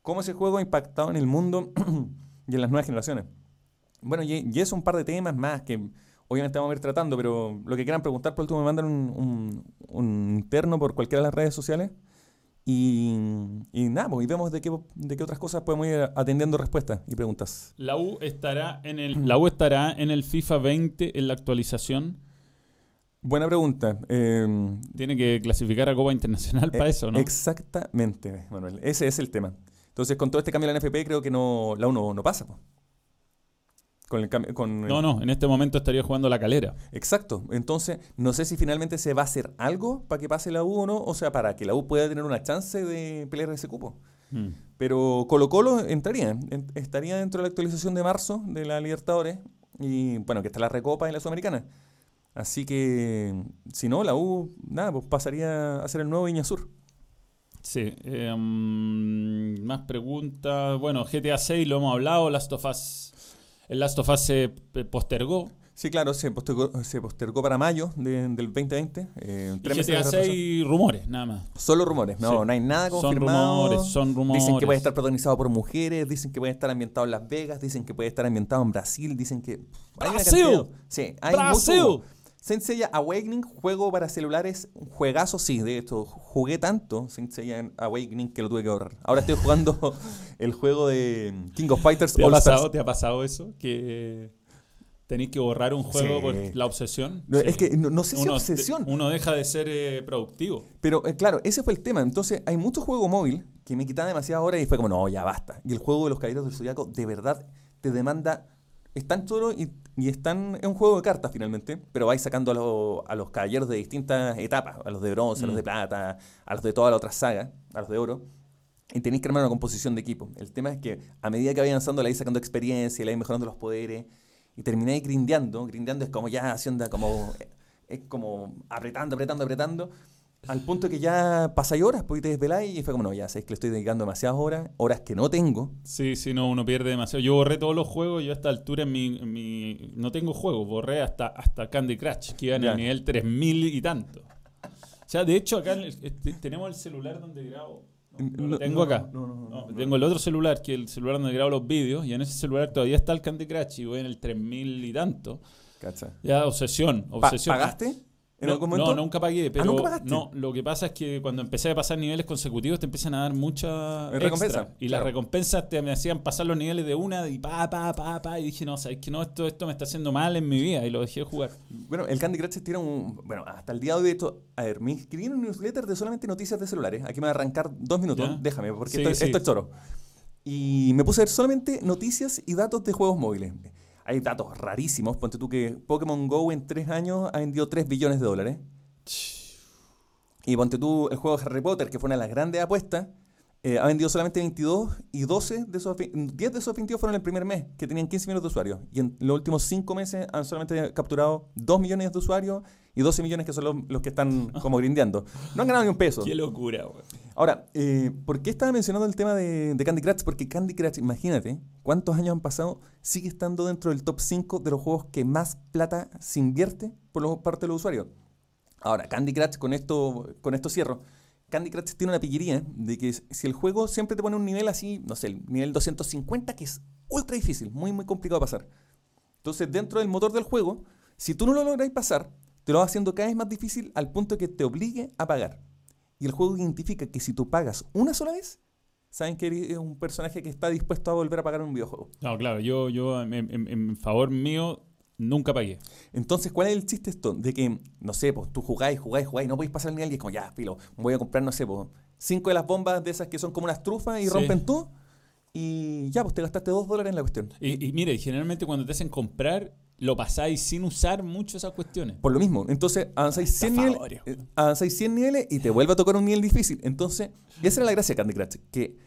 cómo ese juego ha impactado en el mundo [CLEARS THROAT] y en las nuevas generaciones. Bueno, y, y es un par de temas más que obviamente vamos a ir tratando, pero lo que quieran preguntar, por último me mandan un, interno por cualquiera de las redes sociales. Y, y nada, pues, y vemos de qué, de qué otras cosas podemos ir atendiendo respuestas y preguntas. La U estará en el, la U estará en el FIFA 20 en la actualización. Buena pregunta. Em, Tiene que clasificar a Copa Internacional para eh, eso, ¿no? Exactamente, Manuel. Ese es el tema. Entonces, con todo este cambio de la NFP, creo que no, la 1 no pasa. Con el con no, no, en este momento estaría jugando la calera. Exacto. Entonces, no sé si finalmente se va a hacer algo para que pase la U o no, o sea, para que la U pueda tener una chance de pelear ese cupo. Hmm. Pero Colo Colo entraría, estaría dentro de la actualización de marzo de la Libertadores y, bueno, que está la Recopa y la Sudamericana. Así que, si no, la U, nada, pues pasaría a ser el nuevo Viña Sur. Sí. Em, más preguntas. Bueno, GTA 6 lo hemos hablado. Last of Us, el Last of Us se postergó. Sí, claro, se postergó, se postergó para mayo del 2020. Eh, GTA 6 rumores, nada más. Solo rumores, no, no hay nada confirmado. Son rumores, son rumores. Dicen que puede estar protagonizado por mujeres, dicen que puede estar ambientado en Las Vegas, dicen que puede estar ambientado en Brasil, dicen que... ¡Brasil! Sí, hay ¡Brasil! Saint Seiya Awakening, juego para celulares, un juegazo, sí, de hecho, jugué tanto Saint Seiya Awakening que lo tuve que ahorrar. Ahora estoy jugando [LAUGHS] el juego de King of Fighters ¿Te ha, pasado. ¿Te ha pasado eso? Que tenéis que borrar un juego Sí. por la obsesión. No, Sí. Es que no, no sé si uno, obsesión, uno deja de ser eh, productivo. pero eh, claro, ese fue el tema. Entonces, hay mucho juego móvil que me quitaba demasiadas horas y fue como, no, ya basta. Y el juego de los Caballeros del Zodiaco de verdad te demanda. Es tan choro y, y es tan- es un juego de cartas finalmente, pero vais sacando a, los- a los caballeros de distintas etapas, a los de bronce, a los Mm. de plata, a los de toda la otra saga, a los de oro. Y tenéis que armar una composición de equipo. El tema es que a medida que vais avanzando, le vais sacando experiencia, le vais mejorando los poderes. Y termináis grindeando. Grindeando es como ya haciendo como. Es como apretando, apretando, apretando. Al punto que ya pasáis horas, y te desveláis y fue como, no, ya sabéis que le estoy dedicando demasiadas horas, horas que no tengo. Sí, sí, no, uno pierde demasiado. Yo borré todos los juegos, yo a esta altura en mi, en mi- no tengo juegos, borré hasta, hasta Candy Crush, que iba en el nivel 3000 y tanto. O sea, de hecho acá en el- este, tenemos el celular donde grabo. No, no lo No, tengo no, acá. no, no, no, No, no. Tengo el otro celular, que es el celular donde grabo los vídeos, y en ese celular todavía está el Candy Crush y voy en el 3000 y tanto. Cacha. Ya, obsesión, obsesión. ¿Pagaste? ¿En no, algún momento? no, nunca pagué, pero nunca pagaste? no, lo que pasa es que cuando empecé a pasar niveles consecutivos te empiezan a dar mucha Recompensa, extra. Y claro. las recompensas te me hacían pasar los niveles de una y pa, pa, pa, pa, y dije, no, sabes que no, esto, esto me está haciendo mal en mi vida y lo dejé de jugar. Bueno, el Candy Crush tiene un. Bueno, hasta el día de hoy, hecho, a ver, me inscribí en un newsletter de solamente noticias de celulares. Aquí me va a arrancar dos minutos, Ya. déjame, porque Sí, esto, sí. esto es choro. Y me puse a ver solamente noticias y datos de juegos móviles. Hay datos rarísimos. Ponte tú que Pokémon Go en tres años ha vendido 3 billones de dólares. Y ponte tú el juego de Harry Potter, que fue una de las grandes apuestas, eh, ha vendido solamente 22 y 12 de esos, ve- 10 de esos 22 fueron el primer mes, que tenían 15 millones de usuarios. Y en los últimos 5 meses han solamente capturado 2 millones de usuarios y 12 millones que son los, los que están como grindeando. No han ganado ni un peso. Qué locura, güey. Ahora, eh, ¿por qué estaba mencionando el tema de, de Candy Crush? Porque Candy Crush, imagínate, cuántos años han pasado, sigue estando dentro del top 5 de los juegos que más plata se invierte por los- parte de los usuarios. Ahora, Candy Crush, con esto, con esto cierro. Candy Crush tiene una pillería de que si el juego siempre te pone un nivel así, no sé, el nivel 250, que es ultra difícil, muy, muy complicado de pasar. Entonces, dentro del motor del juego, si tú no lo logras pasar, te lo va haciendo cada vez más difícil al punto que te obligue a pagar. Y el juego identifica que si tú pagas una sola vez, saben que eres un personaje que está dispuesto a volver a pagar un videojuego. No, claro, yo, yo en favor mío nunca pagué. Entonces, ¿cuál es el chiste esto? De que, no sé, pues tú jugáis, jugáis, jugáis, no podéis pasar el nivel y es como, ya, filo, voy a comprar, no sé, pues, cinco de las bombas de esas que son como unas trufas y Sí. rompen todo. Y ya, pues te gastaste dos dólares en la cuestión. Y, y mire, generalmente cuando te hacen comprar, lo pasáis sin usar mucho esas cuestiones. Por lo mismo, entonces avanzáis 100, niveles, eh, avanzáis 100 niveles y te vuelve a tocar un nivel difícil. Entonces, esa era la gracia de Candy Crush, que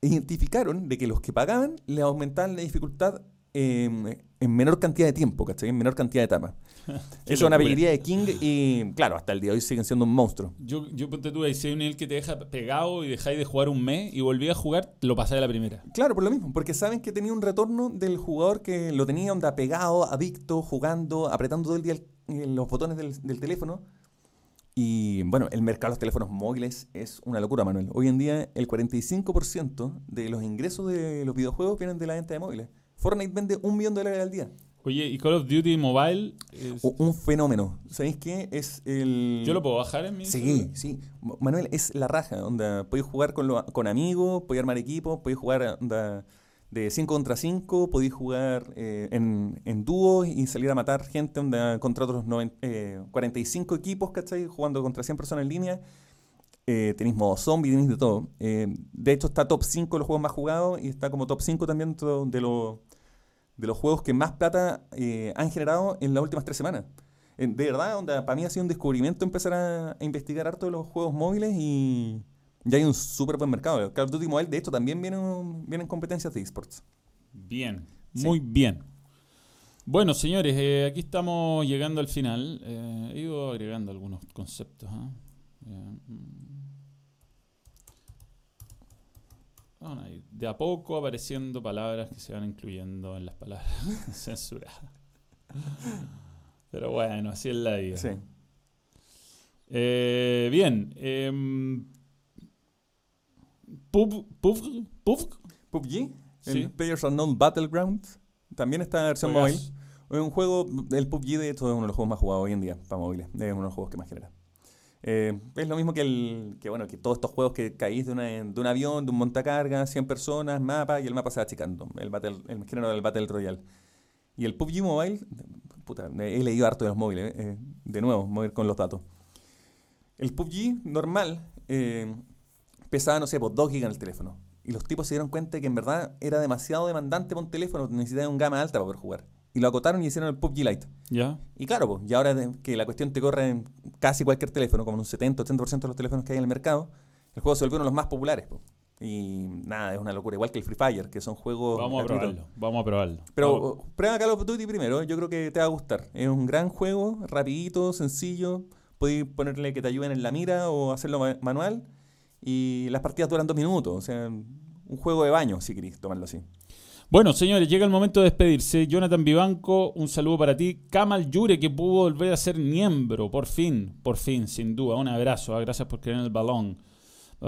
identificaron de que los que pagaban le aumentaban la dificultad eh, en menor cantidad de tiempo, ¿cachai? En menor cantidad de etapas. [LAUGHS] Eso es una pillería de King y, claro, hasta el día de hoy siguen siendo un monstruo. Yo, yo ponte tú ahí, si hay un nivel que te deja pegado y dejáis de jugar un mes y volví a jugar, lo pasáis a la primera. Claro, por lo mismo, porque saben que tenía un retorno del jugador que lo tenía onda pegado, adicto, jugando, apretando todo el día el- eh, los botones del, del teléfono. Y bueno, el mercado de los teléfonos móviles es una locura, Manuel. Hoy en día el 45% de los ingresos de los videojuegos vienen de la venta de móviles. Fortnite vende un millón de dólares al día. Oye, y Call of Duty Mobile, es- Un fenómeno. ¿Sabéis qué? Es el... ¿yo lo puedo bajar en mi Sí, sí. Ma- Manuel, es la raja. Onda, podéis jugar con, lo- con amigos, podéis armar equipos, podéis jugar onda, de 5 contra 5, podéis jugar eh, en, en dúos y salir a matar gente onda, contra otros noven- eh, 45 equipos, ¿cachai? Jugando contra 100 personas en línea. Eh, tenéis modo zombie, tenéis de todo. Eh, de hecho, está top 5 de los juegos más jugados y está como top 5 también de, los de los juegos que más plata eh, han generado en las últimas tres semanas. Eh, De verdad, onda, para mí ha sido un descubrimiento empezar a, a investigar harto de los juegos móviles y ya hay un súper buen mercado. Call of Duty Mobile, de hecho, también vienen, vienen competencias de esports. Bien, Sí. muy bien. Bueno, señores, eh, aquí estamos llegando al final. Eh, he ido agregando algunos conceptos. ¿Ah? Eh, de a poco apareciendo palabras que se van incluyendo en las palabras [LAUGHS] censuradas. Pero bueno, así es la vida. Sí. Eh, bien. em, Pub, pub, pub, PUBG, Sí. el Players Unknown Battleground, también está en versión móvil. Es un juego, el PUBG de hecho es uno de los juegos más jugados hoy en día para móviles. Es uno de los juegos que más genera. Eh, es lo mismo que, el, que, bueno, que todos estos juegos que caís de, una, de un avión, de un montacarga, 100 personas, mapa, y el mapa se va achicando. El, battle, el género del Battle Royale. Y el PUBG Mobile, puta, he leído harto de los móviles, eh, de nuevo, mover con los datos. El PUBG normal eh, pesaba, no sé, por 2 gigas en el teléfono. Y los tipos se dieron cuenta que en verdad era demasiado demandante para un teléfono, necesitaba un gama alta para poder jugar. Y lo acotaron y hicieron el PUBG Lite. ¿Ya? Y claro, pues, y ahora que la cuestión te corre en casi cualquier teléfono, como un 70-80% de los teléfonos que hay en el mercado, el juego se volvió uno de los más populares. Pues. Y nada, es una locura. Igual que el Free Fire, que son juegos. Vamos a probarlo. Vamos a probarlo. Pero prueba Call of Duty primero, yo creo que te va a gustar. Es un gran juego, rapidito, sencillo. Puedes ponerle que te ayuden en la mira o hacerlo manual. Y las partidas duran dos minutos. O sea, un juego de baño, si queréis tomarlo así. Bueno, señores, llega el momento de despedirse. Jonathan Vivanco, un saludo para ti. Kamal Yure, que pudo volver a ser miembro, por fin, por fin, sin duda. Un abrazo, ah, gracias por creer en el balón.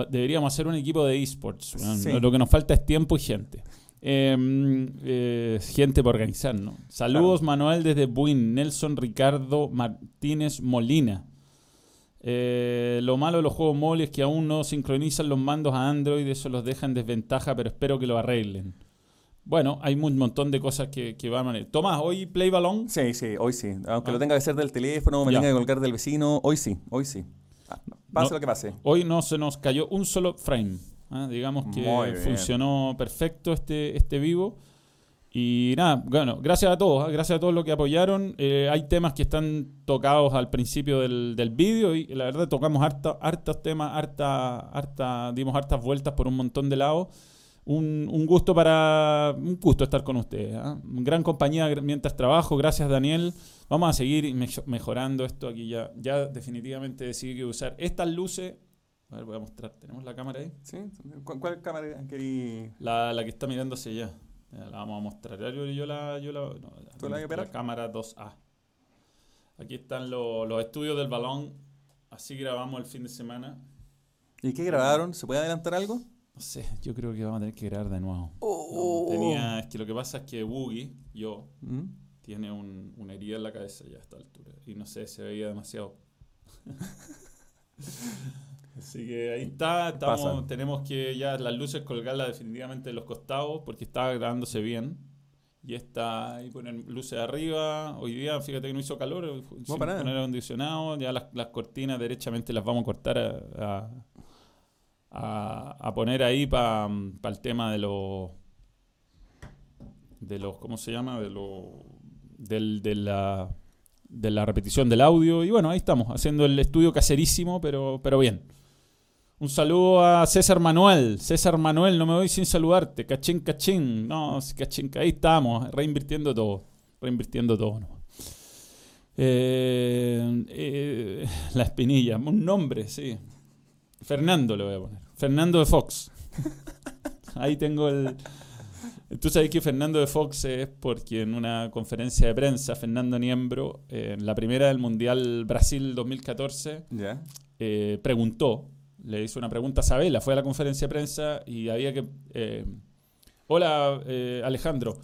Deberíamos hacer un equipo de esports. Lo que nos falta es tiempo y gente. Em, eh, gente por organizar, ¿no? Saludos, Manuel, desde Buin. Nelson Ricardo Martínez Molina. Eh, lo malo de los juegos móviles es que aún no sincronizan los mandos a Android, eso los deja en desventaja, pero espero que lo arreglen. Bueno, hay un montón de cosas que, que van a venir. Tomás, ¿hoy play balón? Sí, sí, hoy sí. Aunque lo ah. tenga que ser del teléfono, me tenga que colgar del vecino, hoy sí, hoy sí. Ah, pase lo que pase. Hoy no se nos cayó un solo frame. ¿ah? Digamos que funcionó perfecto este, este vivo. Y nada, bueno, gracias a todos, gracias a todos los que apoyaron. Eh, hay temas que están tocados al principio del, del vídeo y la verdad tocamos harta, hartos temas, harta, harta, dimos hartas vueltas por un montón de lados un, gusto para un gusto estar con ustedes. ¿ah? Gran compañía mientras trabajo. Gracias, Daniel. Vamos a seguir mejorando esto aquí ya. Ya definitivamente decidí que usar estas luces. A ver, voy a mostrar. ¿Tenemos la cámara ahí? Sí. ¿Cuál, cámara querí? La, la que está hacia allá. La vamos a mostrar. Yo, yo la, yo la, la, la cámara 2A. Aquí están los estudios del balón. Así grabamos el fin de semana. ¿Y qué grabaron? ¿Se puede adelantar algo? No sé, yo creo que vamos a tener que grabar de nuevo. Oh. tenía, es que lo que pasa es que Boogie, yo, ¿Mm? tiene un, una herida en la cabeza ya a esta altura. Y no sé, se veía demasiado. [LAUGHS] Así que ahí está, estamos, tenemos que ya las luces colgarlas definitivamente de los costados porque estaba grabándose bien. Y está ahí poner luces arriba. Hoy día, fíjate que no hizo calor, no, poner acondicionado. Ya las, las, cortinas derechamente las vamos a cortar a a, poner ahí para el tema de los de los cómo se llama de lo del, de la de la repetición del audio. Y bueno ahí estamos haciendo el estudio caserísimo pero pero bien. Un saludo a César Manuel. César Manuel no me voy sin saludarte. Cachín cachín. No cachín ahí estamos reinvirtiendo todo reinvirtiendo todo eh, eh, la espinilla un nombre sí Fernando le voy a poner. Fernando de Fox. [LAUGHS] Ahí tengo el... Tú sabes que Fernando de Fox es porque en una conferencia de prensa, Fernando Niembro, en la primera del Mundial Brasil 2014, eh, preguntó, le hizo una pregunta a Sabela, fue a la conferencia de prensa y había que... Eh, Hola eh, Alejandro,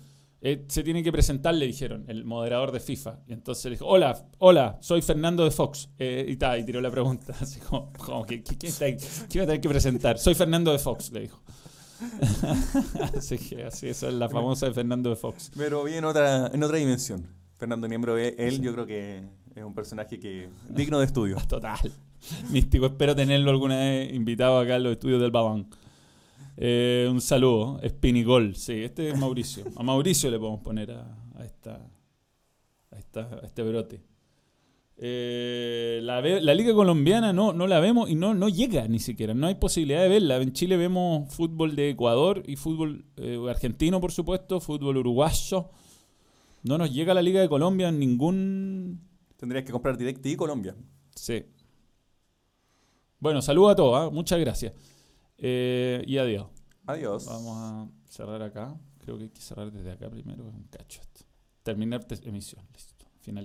eh, se tiene que presentar, le dijeron, el moderador de FIFA. Y entonces le dijo, hola, hola, soy Fernando de Fox. Eh, y, ta, y tiró la pregunta, [LAUGHS] así como, ¿quién, está, ¿quién va a tener que presentar? Soy Fernando de Fox, le dijo. [LAUGHS] así que así, esa es la famosa de Fernando de Fox. Pero vi en otra, en otra dimensión. Fernando Miembro, él yo creo que es un personaje que digno de estudio. [LAUGHS] Total. Místico, espero tenerlo alguna vez invitado acá a los estudios del Babán. Eh, un saludo, Spinigol, sí, este es Mauricio. A Mauricio le podemos poner a, esta, a, este brote. Eh, la, Liga Colombiana no, no la vemos y no, no llega ni siquiera, no hay posibilidad de verla. En Chile vemos fútbol de Ecuador y fútbol eh, argentino, por supuesto, fútbol uruguayo. No nos llega la Liga de Colombia en ningún... Tendrías que comprar y Colombia. Sí. Bueno, saludo a todos, ¿ah? muchas gracias. Eh, y adiós. Adiós. Vamos a cerrar acá. Creo que hay que cerrar desde acá primero. Un cacho. Terminar emisión. Listo. Finalizar.